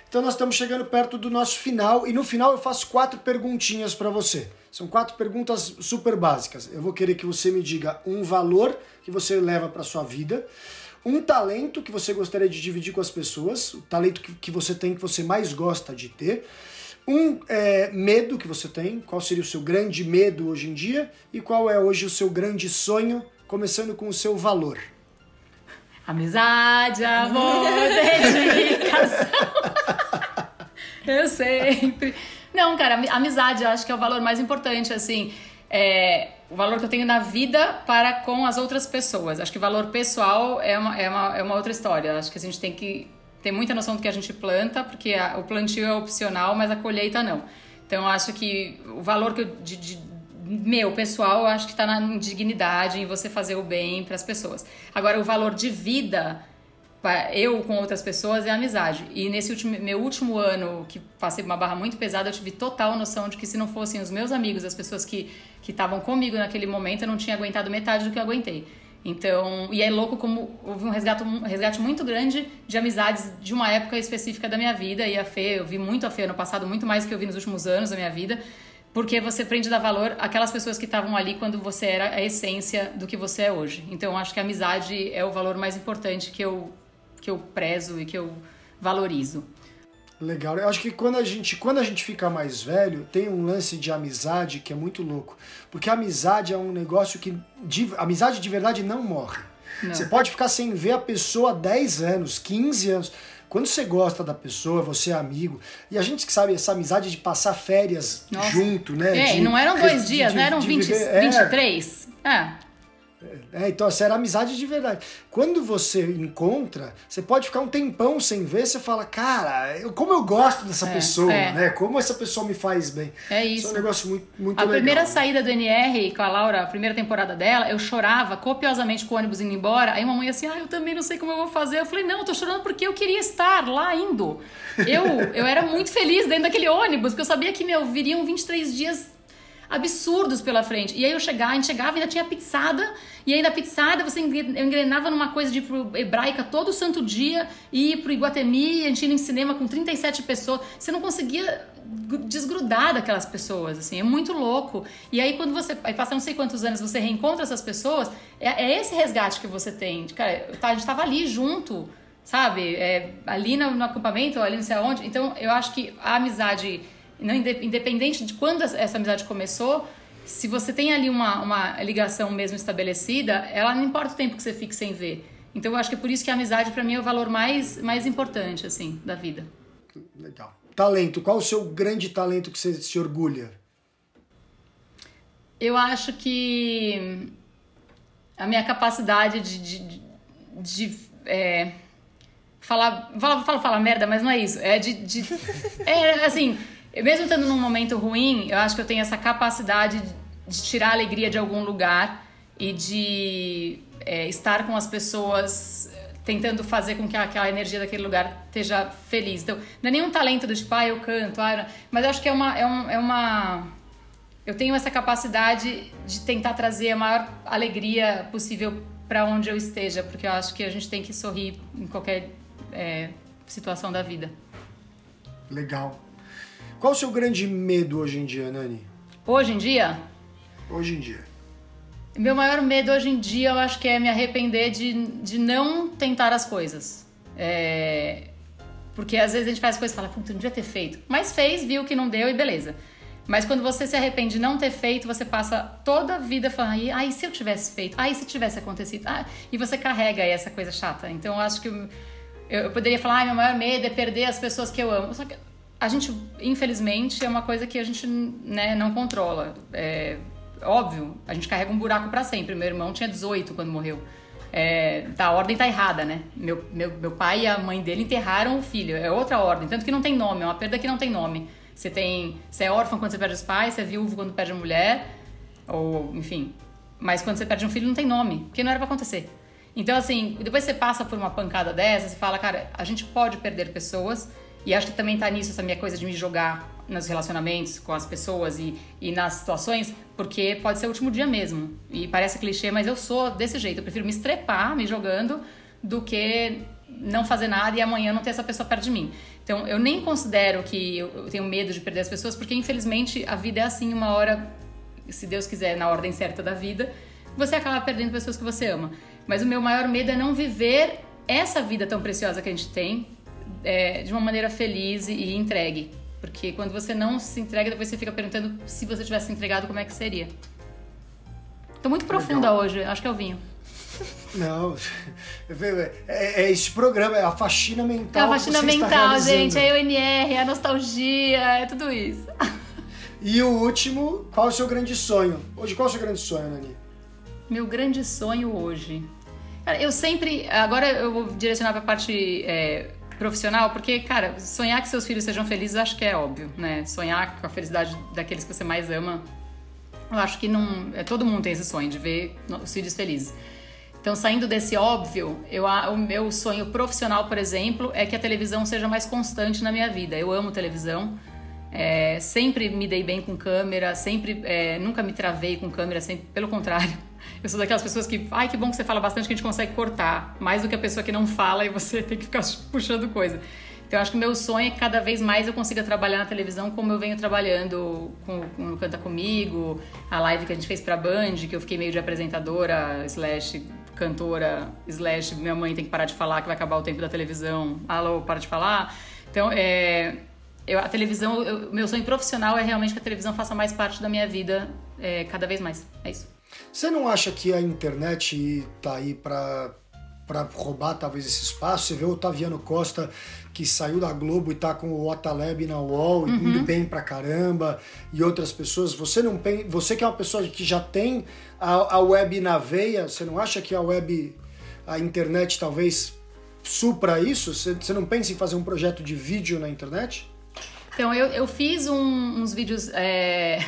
Então nós estamos chegando perto do nosso final e no final eu faço quatro perguntinhas para você. São quatro perguntas super básicas. Eu vou querer que você me diga um valor que você leva para sua vida, um talento que você gostaria de dividir com as pessoas, o talento que, que você tem que você mais gosta de ter, um é, medo que você tem, qual seria o seu grande medo hoje em dia e qual é hoje o seu grande sonho, começando com o seu valor. Amizade, amor, dedicação. eu sempre. Não, cara, amizade eu acho que é o valor mais importante, assim. É, o valor que eu tenho na vida para com as outras pessoas. Acho que o valor pessoal é uma, é uma, é uma outra história. Acho que a gente tem que ter muita noção do que a gente planta, porque a, o plantio é opcional, mas a colheita não. Então, acho que o valor que eu, de, de, meu, pessoal, eu acho que está na dignidade, em você fazer o bem para as pessoas. Agora, o valor de vida, eu com outras pessoas, é amizade. E nesse último, meu último ano, que passei uma barra muito pesada, eu tive total noção de que se não fossem os meus amigos, as pessoas que estavam comigo naquele momento, eu não tinha aguentado metade do que eu aguentei. Então, e é louco como houve um resgate, um resgate muito grande de amizades de uma época específica da minha vida. E a Fê, eu vi muito a Fê no passado, muito mais do que eu vi nos últimos anos da minha vida porque você aprende a dar valor àquelas pessoas que estavam ali quando você era a essência do que você é hoje. Então, acho que a amizade é o valor mais importante que eu, que eu prezo e que eu valorizo. Legal. Eu acho que quando a gente, quando a gente fica mais velho, tem um lance de amizade que é muito louco. Porque a amizade é um negócio que. De, amizade de verdade não morre. Não. Você pode ficar sem ver a pessoa há 10 anos, 15 anos. Quando você gosta da pessoa, você é amigo. E a gente que sabe essa amizade de passar férias Nossa. junto, né? É, de, não eram dois de, dias, de, né? Eram 20, viver, 23. É. é. É, então, essa era amizade de verdade. Quando você encontra, você pode ficar um tempão sem ver, você fala, cara, eu, como eu gosto dessa é, pessoa, é. né? Como essa pessoa me faz bem. É isso. Isso é um negócio muito, muito a legal. A primeira saída do NR com a Laura, a primeira temporada dela, eu chorava copiosamente com o ônibus indo embora. Aí uma mãe assim, ah, eu também não sei como eu vou fazer. Eu falei, não, eu tô chorando porque eu queria estar lá indo. Eu, eu era muito feliz dentro daquele ônibus, porque eu sabia que, meu, viriam 23 dias absurdos pela frente. E aí eu chegava, a gente chegava e ainda tinha pizzada, e ainda a pizzada você engrenava numa coisa de hebraica todo santo dia, e ir pro Iguatemi, a gente ia em cinema com 37 pessoas. Você não conseguia desgrudar daquelas pessoas, assim, é muito louco. E aí quando você, aí passa não sei quantos anos, você reencontra essas pessoas, é, é esse resgate que você tem. Cara, a gente tava ali junto, sabe? É, ali no, no acampamento, ali não sei aonde. Então eu acho que a amizade não, independente de quando essa amizade começou, se você tem ali uma, uma ligação mesmo estabelecida, ela não importa o tempo que você fique sem ver. Então eu acho que é por isso que a amizade para mim é o valor mais, mais importante assim da vida. Legal. Talento. Qual o seu grande talento que você se orgulha? Eu acho que a minha capacidade de, de, de, de é, falar, fala, fala, fala merda, mas não é isso. É de, de é assim mesmo estando num momento ruim, eu acho que eu tenho essa capacidade de tirar a alegria de algum lugar e de é, estar com as pessoas tentando fazer com que aquela energia daquele lugar esteja feliz. Então, não é nenhum talento do tipo, ah, eu canto, ah, mas eu acho que é uma, é, um, é uma... Eu tenho essa capacidade de tentar trazer a maior alegria possível para onde eu esteja, porque eu acho que a gente tem que sorrir em qualquer é, situação da vida. Legal. Qual o seu grande medo hoje em dia, Nani? Hoje em dia? Hoje em dia. Meu maior medo hoje em dia, eu acho que é me arrepender de, de não tentar as coisas. É... Porque às vezes a gente faz coisas e fala, puta, não devia ter feito. Mas fez, viu que não deu e beleza. Mas quando você se arrepende de não ter feito, você passa toda a vida falando, ai, se eu tivesse feito? Ai, se tivesse acontecido? Ah, e você carrega aí essa coisa chata. Então eu acho que eu, eu poderia falar, ai, meu maior medo é perder as pessoas que eu amo. Só que a gente, infelizmente, é uma coisa que a gente né, não controla. É óbvio, a gente carrega um buraco para sempre. Meu irmão tinha 18 quando morreu. é, tá, a ordem tá errada, né? Meu, meu, meu pai e a mãe dele enterraram o filho, é outra ordem, tanto que não tem nome, é uma perda que não tem nome. Você tem, você é órfão quando você perde os pais, você é viúvo quando perde a mulher, ou enfim. Mas quando você perde um filho não tem nome, porque não era para acontecer. Então assim, depois você passa por uma pancada dessa, você fala, cara, a gente pode perder pessoas, e acho que também tá nisso essa minha coisa de me jogar nos relacionamentos com as pessoas e, e nas situações, porque pode ser o último dia mesmo. E parece clichê, mas eu sou desse jeito. Eu prefiro me estrepar, me jogando, do que não fazer nada e amanhã não ter essa pessoa perto de mim. Então, eu nem considero que eu tenho medo de perder as pessoas, porque infelizmente a vida é assim, uma hora, se Deus quiser, na ordem certa da vida, você acaba perdendo pessoas que você ama. Mas o meu maior medo é não viver essa vida tão preciosa que a gente tem é, de uma maneira feliz e entregue. Porque quando você não se entrega, depois você fica perguntando se você tivesse entregado, como é que seria. Tô muito profunda Legal. hoje, acho que é o vinho. Não, é, é, é esse programa, é a faxina mental. É a faxina mental, gente, é a UNR, é a nostalgia, é tudo isso. E o último, qual é o seu grande sonho? Hoje, qual é o seu grande sonho, Nani? Meu grande sonho hoje. eu sempre. Agora eu vou direcionar para a parte é, profissional, porque, cara, sonhar que seus filhos sejam felizes, acho que é óbvio, né? Sonhar com a felicidade daqueles que você mais ama, eu acho que não. É, todo mundo tem esse sonho de ver os filhos felizes. Então, saindo desse óbvio, eu, o meu sonho profissional, por exemplo, é que a televisão seja mais constante na minha vida. Eu amo televisão, é, sempre me dei bem com câmera, sempre, é, nunca me travei com câmera, sempre, pelo contrário. Eu sou daquelas pessoas que, ai, que bom que você fala bastante que a gente consegue cortar, mais do que a pessoa que não fala e você tem que ficar puxando coisa. Então, eu acho que o meu sonho é que cada vez mais eu consiga trabalhar na televisão como eu venho trabalhando com, com Canta Comigo, a live que a gente fez pra Band, que eu fiquei meio de apresentadora, slash cantora, slash minha mãe tem que parar de falar que vai acabar o tempo da televisão, alô, para de falar. Então, é, eu, a televisão, o meu sonho profissional é realmente que a televisão faça mais parte da minha vida é, cada vez mais. É isso. Você não acha que a internet tá aí para para roubar talvez esse espaço. Você vê o Otaviano Costa que saiu da Globo e tá com o Otaleb na UOL, uhum. indo bem pra caramba, e outras pessoas. Você não tem, você que é uma pessoa que já tem a, a web na veia, você não acha que a web, a internet talvez supra isso? Você, você não pensa em fazer um projeto de vídeo na internet? Então, eu, eu fiz um, uns vídeos é,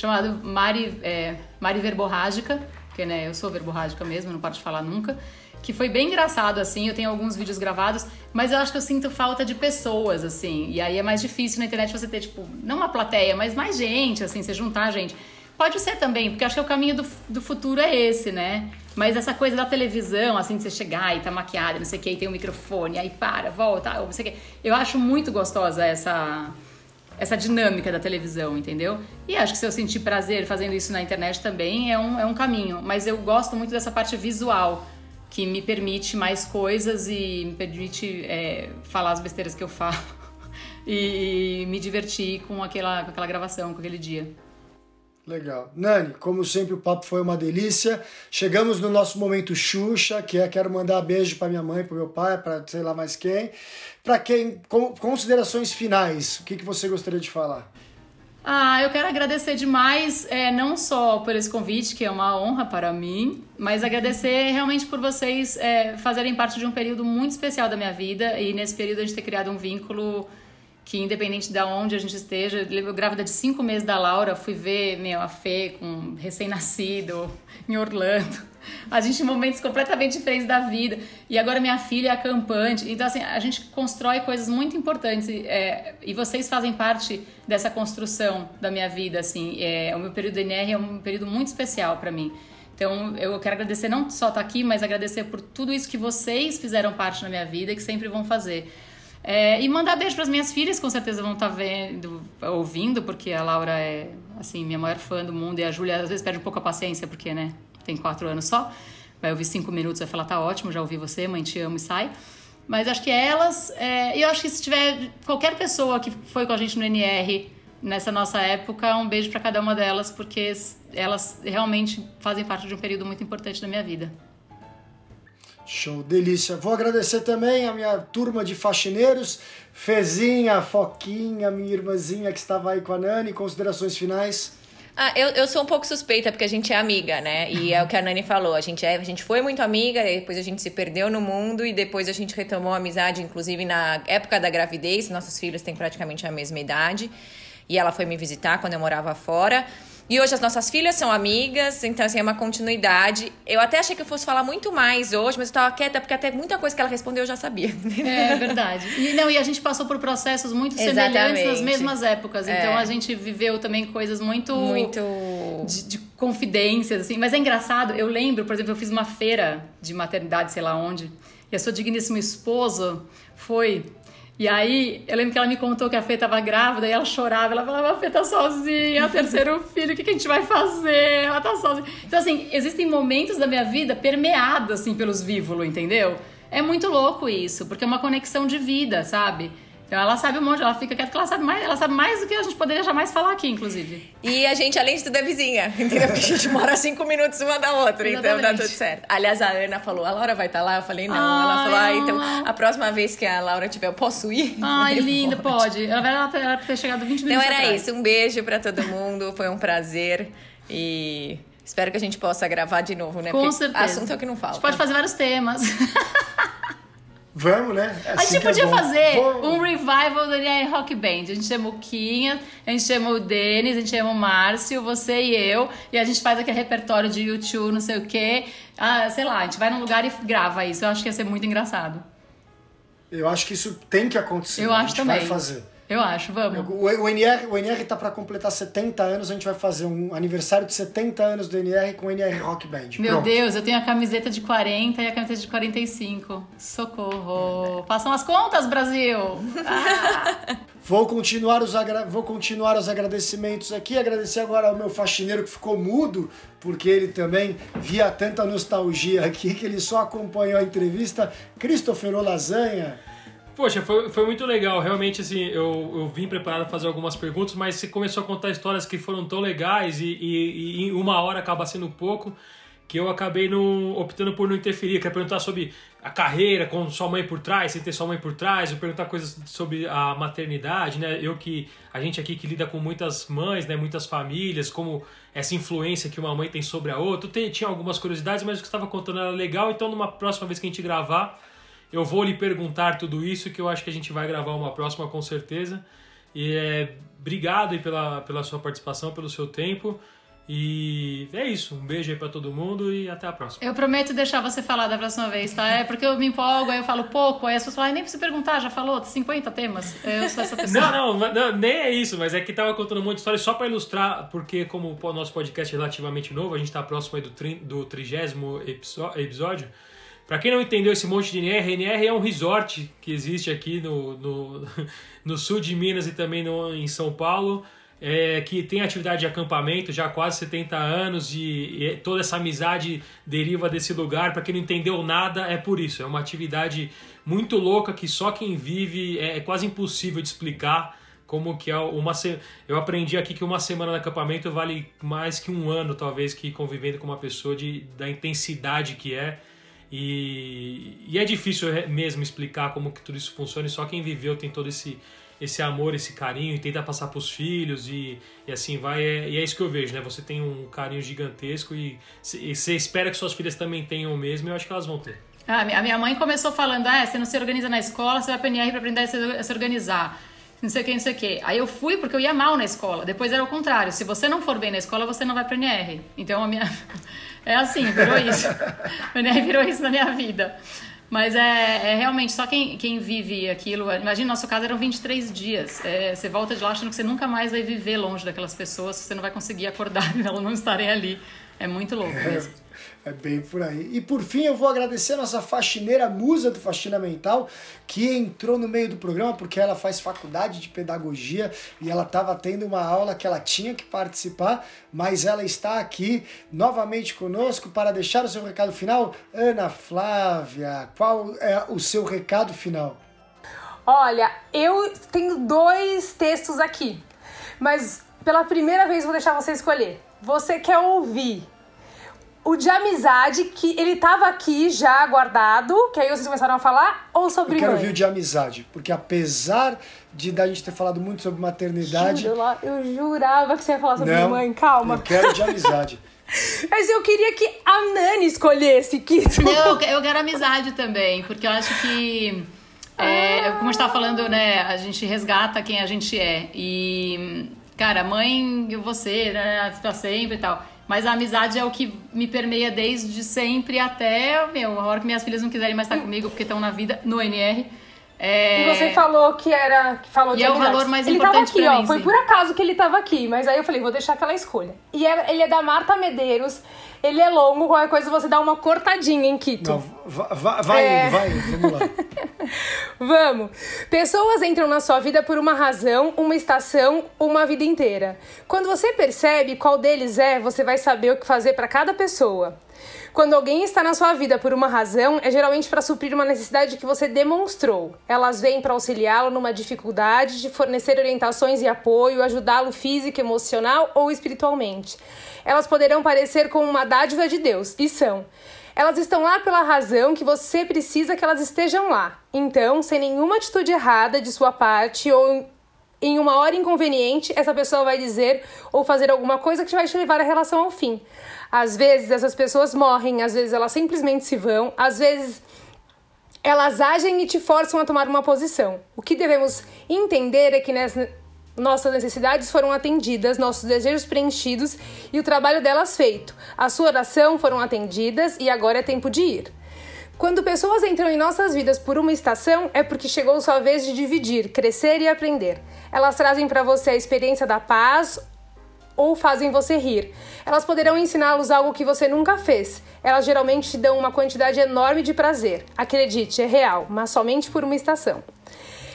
chamado Mari, é, Mari Verborrágica, porque né, eu sou verborrágica mesmo, não paro de falar nunca que foi bem engraçado, assim. Eu tenho alguns vídeos gravados, mas eu acho que eu sinto falta de pessoas, assim. E aí é mais difícil na internet você ter, tipo, não uma plateia, mas mais gente, assim, você juntar gente. Pode ser também, porque acho que o caminho do, do futuro é esse, né? Mas essa coisa da televisão, assim, de você chegar e tá maquiada, não sei o que, e tem um microfone, aí para, volta, não sei o que. Eu acho muito gostosa essa essa dinâmica da televisão, entendeu? E acho que se eu sentir prazer fazendo isso na internet também é um, é um caminho. Mas eu gosto muito dessa parte visual que me permite mais coisas e me permite é, falar as besteiras que eu falo e, me divertir com aquela, com aquela gravação, com aquele dia. Legal. Nani, como sempre, o papo foi uma delícia. Chegamos no nosso momento Xuxa, que é quero mandar beijo para minha mãe, para meu pai, para sei lá mais quem. Para quem, considerações finais, o que, que você gostaria de falar? Ah, eu quero agradecer demais, é, não só por esse convite, que é uma honra para mim, mas agradecer realmente por vocês é, fazerem parte de um período muito especial da minha vida e nesse período a gente ter criado um vínculo que, independente de onde a gente esteja, eu grávida de cinco meses da Laura, fui ver meu, a Fê com recém-nascido em Orlando a gente em momentos completamente diferentes da vida. E agora minha filha é acampante. Então, assim, a gente constrói coisas muito importantes. É, e vocês fazem parte dessa construção da minha vida, assim. É, o meu período NR é um período muito especial para mim. Então, eu quero agradecer não só estar tá aqui, mas agradecer por tudo isso que vocês fizeram parte na minha vida e que sempre vão fazer. É, e mandar beijo para as minhas filhas, com certeza vão estar tá vendo, ouvindo, porque a Laura é, assim, minha maior fã do mundo e a Júlia às vezes perde um pouco a paciência, porque, né, tem quatro anos só, vai ouvir cinco minutos vai falar, tá ótimo, já ouvi você, mãe, te amo e sai. Mas acho que elas, é, e eu acho que se tiver qualquer pessoa que foi com a gente no NR nessa nossa época, um beijo para cada uma delas, porque elas realmente fazem parte de um período muito importante da minha vida. Show, delícia. Vou agradecer também a minha turma de faxineiros, Fezinha, Foquinha, minha irmãzinha que estava aí com a Nani. Considerações finais? Ah, eu, eu sou um pouco suspeita, porque a gente é amiga, né? E é o que a Nani falou. A gente, é, a gente foi muito amiga, depois a gente se perdeu no mundo e depois a gente retomou a amizade, inclusive na época da gravidez. Nossos filhos têm praticamente a mesma idade. E ela foi me visitar quando eu morava fora. E hoje as nossas filhas são amigas, então assim, é uma continuidade. Eu até achei que eu fosse falar muito mais hoje, mas eu tava quieta porque até muita coisa que ela respondeu eu já sabia. É verdade. E, não, e a gente passou por processos muito semelhantes Exatamente. nas mesmas épocas. É. Então a gente viveu também coisas muito. Muito. De, de confidências, assim. Mas é engraçado, eu lembro, por exemplo, eu fiz uma feira de maternidade, sei lá onde, e a sua digníssima esposa foi. E aí, eu lembro que ela me contou que a Fê tava grávida e ela chorava. Ela falava, a Fê tá sozinha, terceiro filho, o que, que a gente vai fazer? Ela tá sozinha. Então, assim, existem momentos da minha vida permeados, assim, pelos vívulos, entendeu? É muito louco isso, porque é uma conexão de vida, sabe? Então ela sabe um monte, ela fica quieta, porque ela sabe mais, ela sabe mais do que a gente poderia jamais falar aqui, inclusive. E a gente, além de tudo, é vizinha, entendeu? Porque a gente mora cinco minutos uma da outra, então dá Exatamente. tudo certo. Aliás, a Ana falou, a Laura vai estar lá? Eu falei, não. ela falou, ah, então a próxima vez que a Laura tiver, eu posso ir? Ai, Eu falei, linda, pode. Ela vai ela ter chegado 20 Então minutos era atrás. isso, um beijo pra todo mundo, foi um prazer e espero que a gente possa gravar de novo, né? Com Porque certeza. assunto é o que não A falta. gente pode fazer vários temas. Vamos, né? A Assim gente que é podia bom. fazer Vamos. um revival da NR Rock Band. A gente chama o Quinha, a gente chama o Denis, a gente chama o Márcio, você e eu. E a gente faz aquele repertório de YouTube, não sei o quê. Ah, sei lá, a gente vai num lugar e grava isso. Eu acho que ia ser muito engraçado. Eu acho que isso tem que acontecer. Eu a acho gente também. vai fazer. Eu acho, vamos. O, o NR, o NR tá para completar 70 anos, a gente vai fazer um aniversário de 70 anos do NR com o NR Rock Band. Meu Pronto. Deus, eu tenho a camiseta de 40 e a camiseta de 45. Socorro. Façam as contas, Brasil! Ah. Vou continuar, os agra- vou continuar os agradecimentos aqui. Agradecer agora ao meu faxineiro que ficou mudo, porque ele também via tanta nostalgia aqui que ele só acompanhou a entrevista. Christopher Olasanha. Poxa, foi, foi muito legal. Realmente, assim, eu, eu vim preparado para fazer algumas perguntas, mas você começou a contar histórias que foram tão legais e, e, e em uma hora acaba sendo pouco que eu acabei não, optando por não interferir. Quero perguntar sobre a carreira, com sua mãe por trás, sem ter sua mãe por trás, eu perguntar coisas sobre a maternidade, né? Eu que, a gente aqui que lida com muitas mães, né? Muitas famílias, como essa influência que uma mãe tem sobre a outra. Eu tinha algumas curiosidades, mas o que estava contando era legal, então numa próxima vez que a gente gravar, eu vou lhe perguntar tudo isso, que eu acho que a gente vai gravar uma próxima com certeza. E é, obrigado aí pela, pela sua participação, pelo seu tempo. E é isso. Um beijo aí pra todo mundo e até a próxima. Eu prometo deixar você falar da próxima vez, tá? É porque eu me empolgo, aí eu falo pouco, aí as pessoas falam, "Ai, nem precisa perguntar, já falou 50 temas. Eu sou essa pessoa. Não, não, não, nem é isso, mas é que tava contando um monte de história só pra ilustrar, porque como o nosso podcast é relativamente novo, a gente tá próximo aí do, tri, do trigésimo episódio. Pra quem não entendeu esse monte de NR, NR é um resort que existe aqui no, no, no sul de Minas e também no, em São Paulo, é, que tem atividade de acampamento já há quase 70 anos e, e toda essa amizade deriva desse lugar. Pra quem não entendeu nada, é por isso. É uma atividade muito louca que só quem vive é, é quase impossível de explicar como que é uma se... eu aprendi aqui que uma semana de acampamento vale mais que um ano talvez que convivendo com uma pessoa de da intensidade que é e, e é difícil re- mesmo explicar como que tudo isso funciona e só quem viveu tem todo esse esse amor esse carinho e tenta passar para os filhos e, e assim vai é, e é isso que eu vejo né você tem um carinho gigantesco e você espera que suas filhas também tenham mesmo e eu acho que elas vão ter Ah, a minha mãe começou falando: ah, você não se organiza na escola, você vai pra NR pra aprender a se, a se organizar. Não sei o que, não sei o que. Aí eu fui porque eu ia mal na escola. Depois era o contrário. Se você não for bem na escola, você não vai pra NR. Então a minha. É assim, virou isso. Virou isso na minha vida. Mas é, é realmente só quem, quem vive aquilo. Imagina, no nosso caso eram 23 dias. É, você volta de lá achando que você nunca mais vai viver longe daquelas pessoas, você não vai conseguir acordar e elas não estarem ali. É muito louco mesmo. É bem por aí. E por fim, eu vou agradecer a nossa faxineira musa do Faxina Mental, que entrou no meio do programa porque ela faz faculdade de pedagogia e ela estava tendo uma aula que ela tinha que participar, mas ela está aqui novamente conosco para deixar o seu recado final. Ana Flávia, qual é o seu recado final? Olha, eu tenho dois textos aqui, mas pela primeira vez vou deixar você escolher. Você quer ouvir o de amizade, que ele tava aqui já guardado, que aí vocês começaram a falar, ou sobre Eu quero mãe? ouvir o de amizade, porque apesar de da gente ter falado muito sobre maternidade, Juro, lá- eu jurava que você ia falar sobre não, mãe, calma. eu quero de amizade. Mas eu queria que a Nani escolhesse, Kito. Eu, eu quero amizade também, porque eu acho que, é, como a gente tava falando, né, a gente resgata quem a gente é. E, cara, mãe, você, né, pra sempre e tal. Mas a amizade é o que me permeia desde sempre até, meu, a hora que minhas filhas não quiserem mais estar comigo porque estão na vida, no NR. É, E você falou que era. Que falou de E é o valor mais ele importante tava aqui, pra ó. mim, Foi sim. por acaso que ele tava aqui, mas aí eu falei, vou deixar que ela escolha. E é- ele é da Marta Medeiros. Ele é longo, qualquer coisa você dá uma cortadinha em Quito. Não, va- va- vai É. indo, vai vamos lá. Vamos! Pessoas entram na sua vida por uma razão, uma estação, uma vida inteira. Quando você percebe qual deles é, você vai saber o que fazer para cada pessoa. Quando alguém está na sua vida por uma razão, é geralmente para suprir uma necessidade que você demonstrou. Elas vêm para auxiliá-lo numa dificuldade, de fornecer orientações e apoio, ajudá-lo físico, emocional ou espiritualmente. Elas poderão parecer como uma dádiva de Deus, e são. Elas estão lá pela razão que você precisa que elas estejam lá. Então, sem nenhuma atitude errada de sua parte ou em uma hora inconveniente, essa pessoa vai dizer ou fazer alguma coisa que vai te levar a relação ao fim. Às vezes essas pessoas morrem, às vezes elas simplesmente se vão, às vezes elas agem e te forçam a tomar uma posição. O que devemos entender é que nossas necessidades foram atendidas, nossos desejos preenchidos e o trabalho delas feito. A sua oração foram atendidas e agora é tempo de ir. Quando pessoas entram em nossas vidas por uma estação, é porque chegou sua vez de dividir, crescer e aprender. Elas trazem para você a experiência da paz ou fazem você rir. Elas poderão ensiná-los algo que você nunca fez. Elas geralmente te dão uma quantidade enorme de prazer. Acredite, é real, mas somente por uma estação.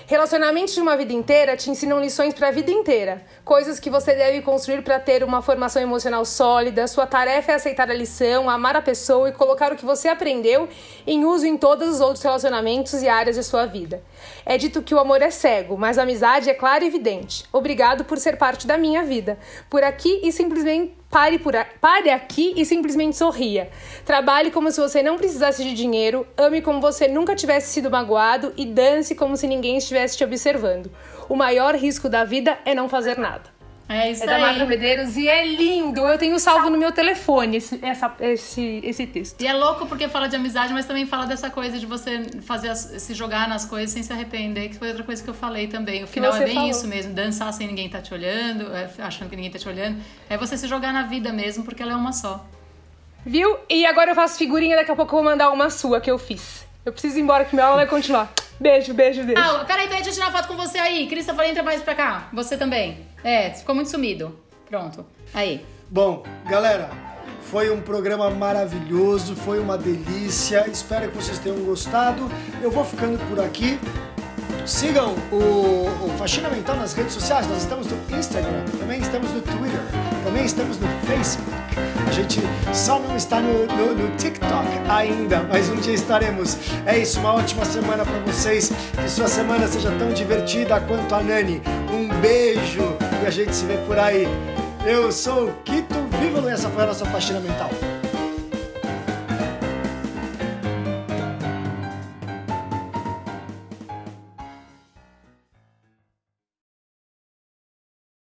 Relacionamentos de uma vida inteira te ensinam lições para a vida inteira, coisas que você deve construir para ter uma formação emocional sólida. Sua tarefa é aceitar a lição, amar a pessoa e colocar o que você aprendeu em uso em todos os outros relacionamentos e áreas de sua vida. É dito que o amor é cego, mas a amizade é clara e evidente. Obrigado por ser parte da minha vida. Por aqui e simplesmente Pare, por pare aqui e simplesmente sorria. Trabalhe como se você não precisasse de dinheiro, ame como você nunca tivesse sido magoado e dance como se ninguém estivesse te observando. O maior risco da vida é não fazer nada. É isso É da Marta. Medeiros e é lindo. Eu tenho salvo no meu telefone esse, essa- esse, esse texto. E é louco porque fala de amizade, mas também fala dessa coisa de você fazer as- se jogar nas coisas sem se arrepender, que foi outra coisa que eu falei também. O final é bem falou. isso mesmo, dançar sem ninguém tá te olhando, é, achando que ninguém tá te olhando. É você se jogar na vida mesmo, porque ela é uma só. Viu? E agora eu faço figurinha, daqui a pouco eu vou mandar uma sua que eu fiz. Eu preciso ir embora que minha aula vai continuar. Beijo, beijo, beijo. Ah, peraí, peraí, deixa eu tirar foto com você aí. Christopher, entra mais pra cá. Você também. É, ficou muito sumido. Pronto. Aí. Bom, galera, foi um programa maravilhoso, foi uma delícia. Espero que vocês tenham gostado. Eu vou ficando por aqui. Sigam o, o Faxina Mental nas redes sociais. Nós estamos no Instagram, também estamos no Twitter, também estamos no Facebook. A gente só não está no, no- no TikTok ainda, mas um dia estaremos. É isso, uma ótima semana para vocês. Que sua semana seja tão divertida quanto a Nani. Um beijo e a gente se vê por aí. Eu sou o Quito Vívolo e essa foi a nossa Faxina Mental.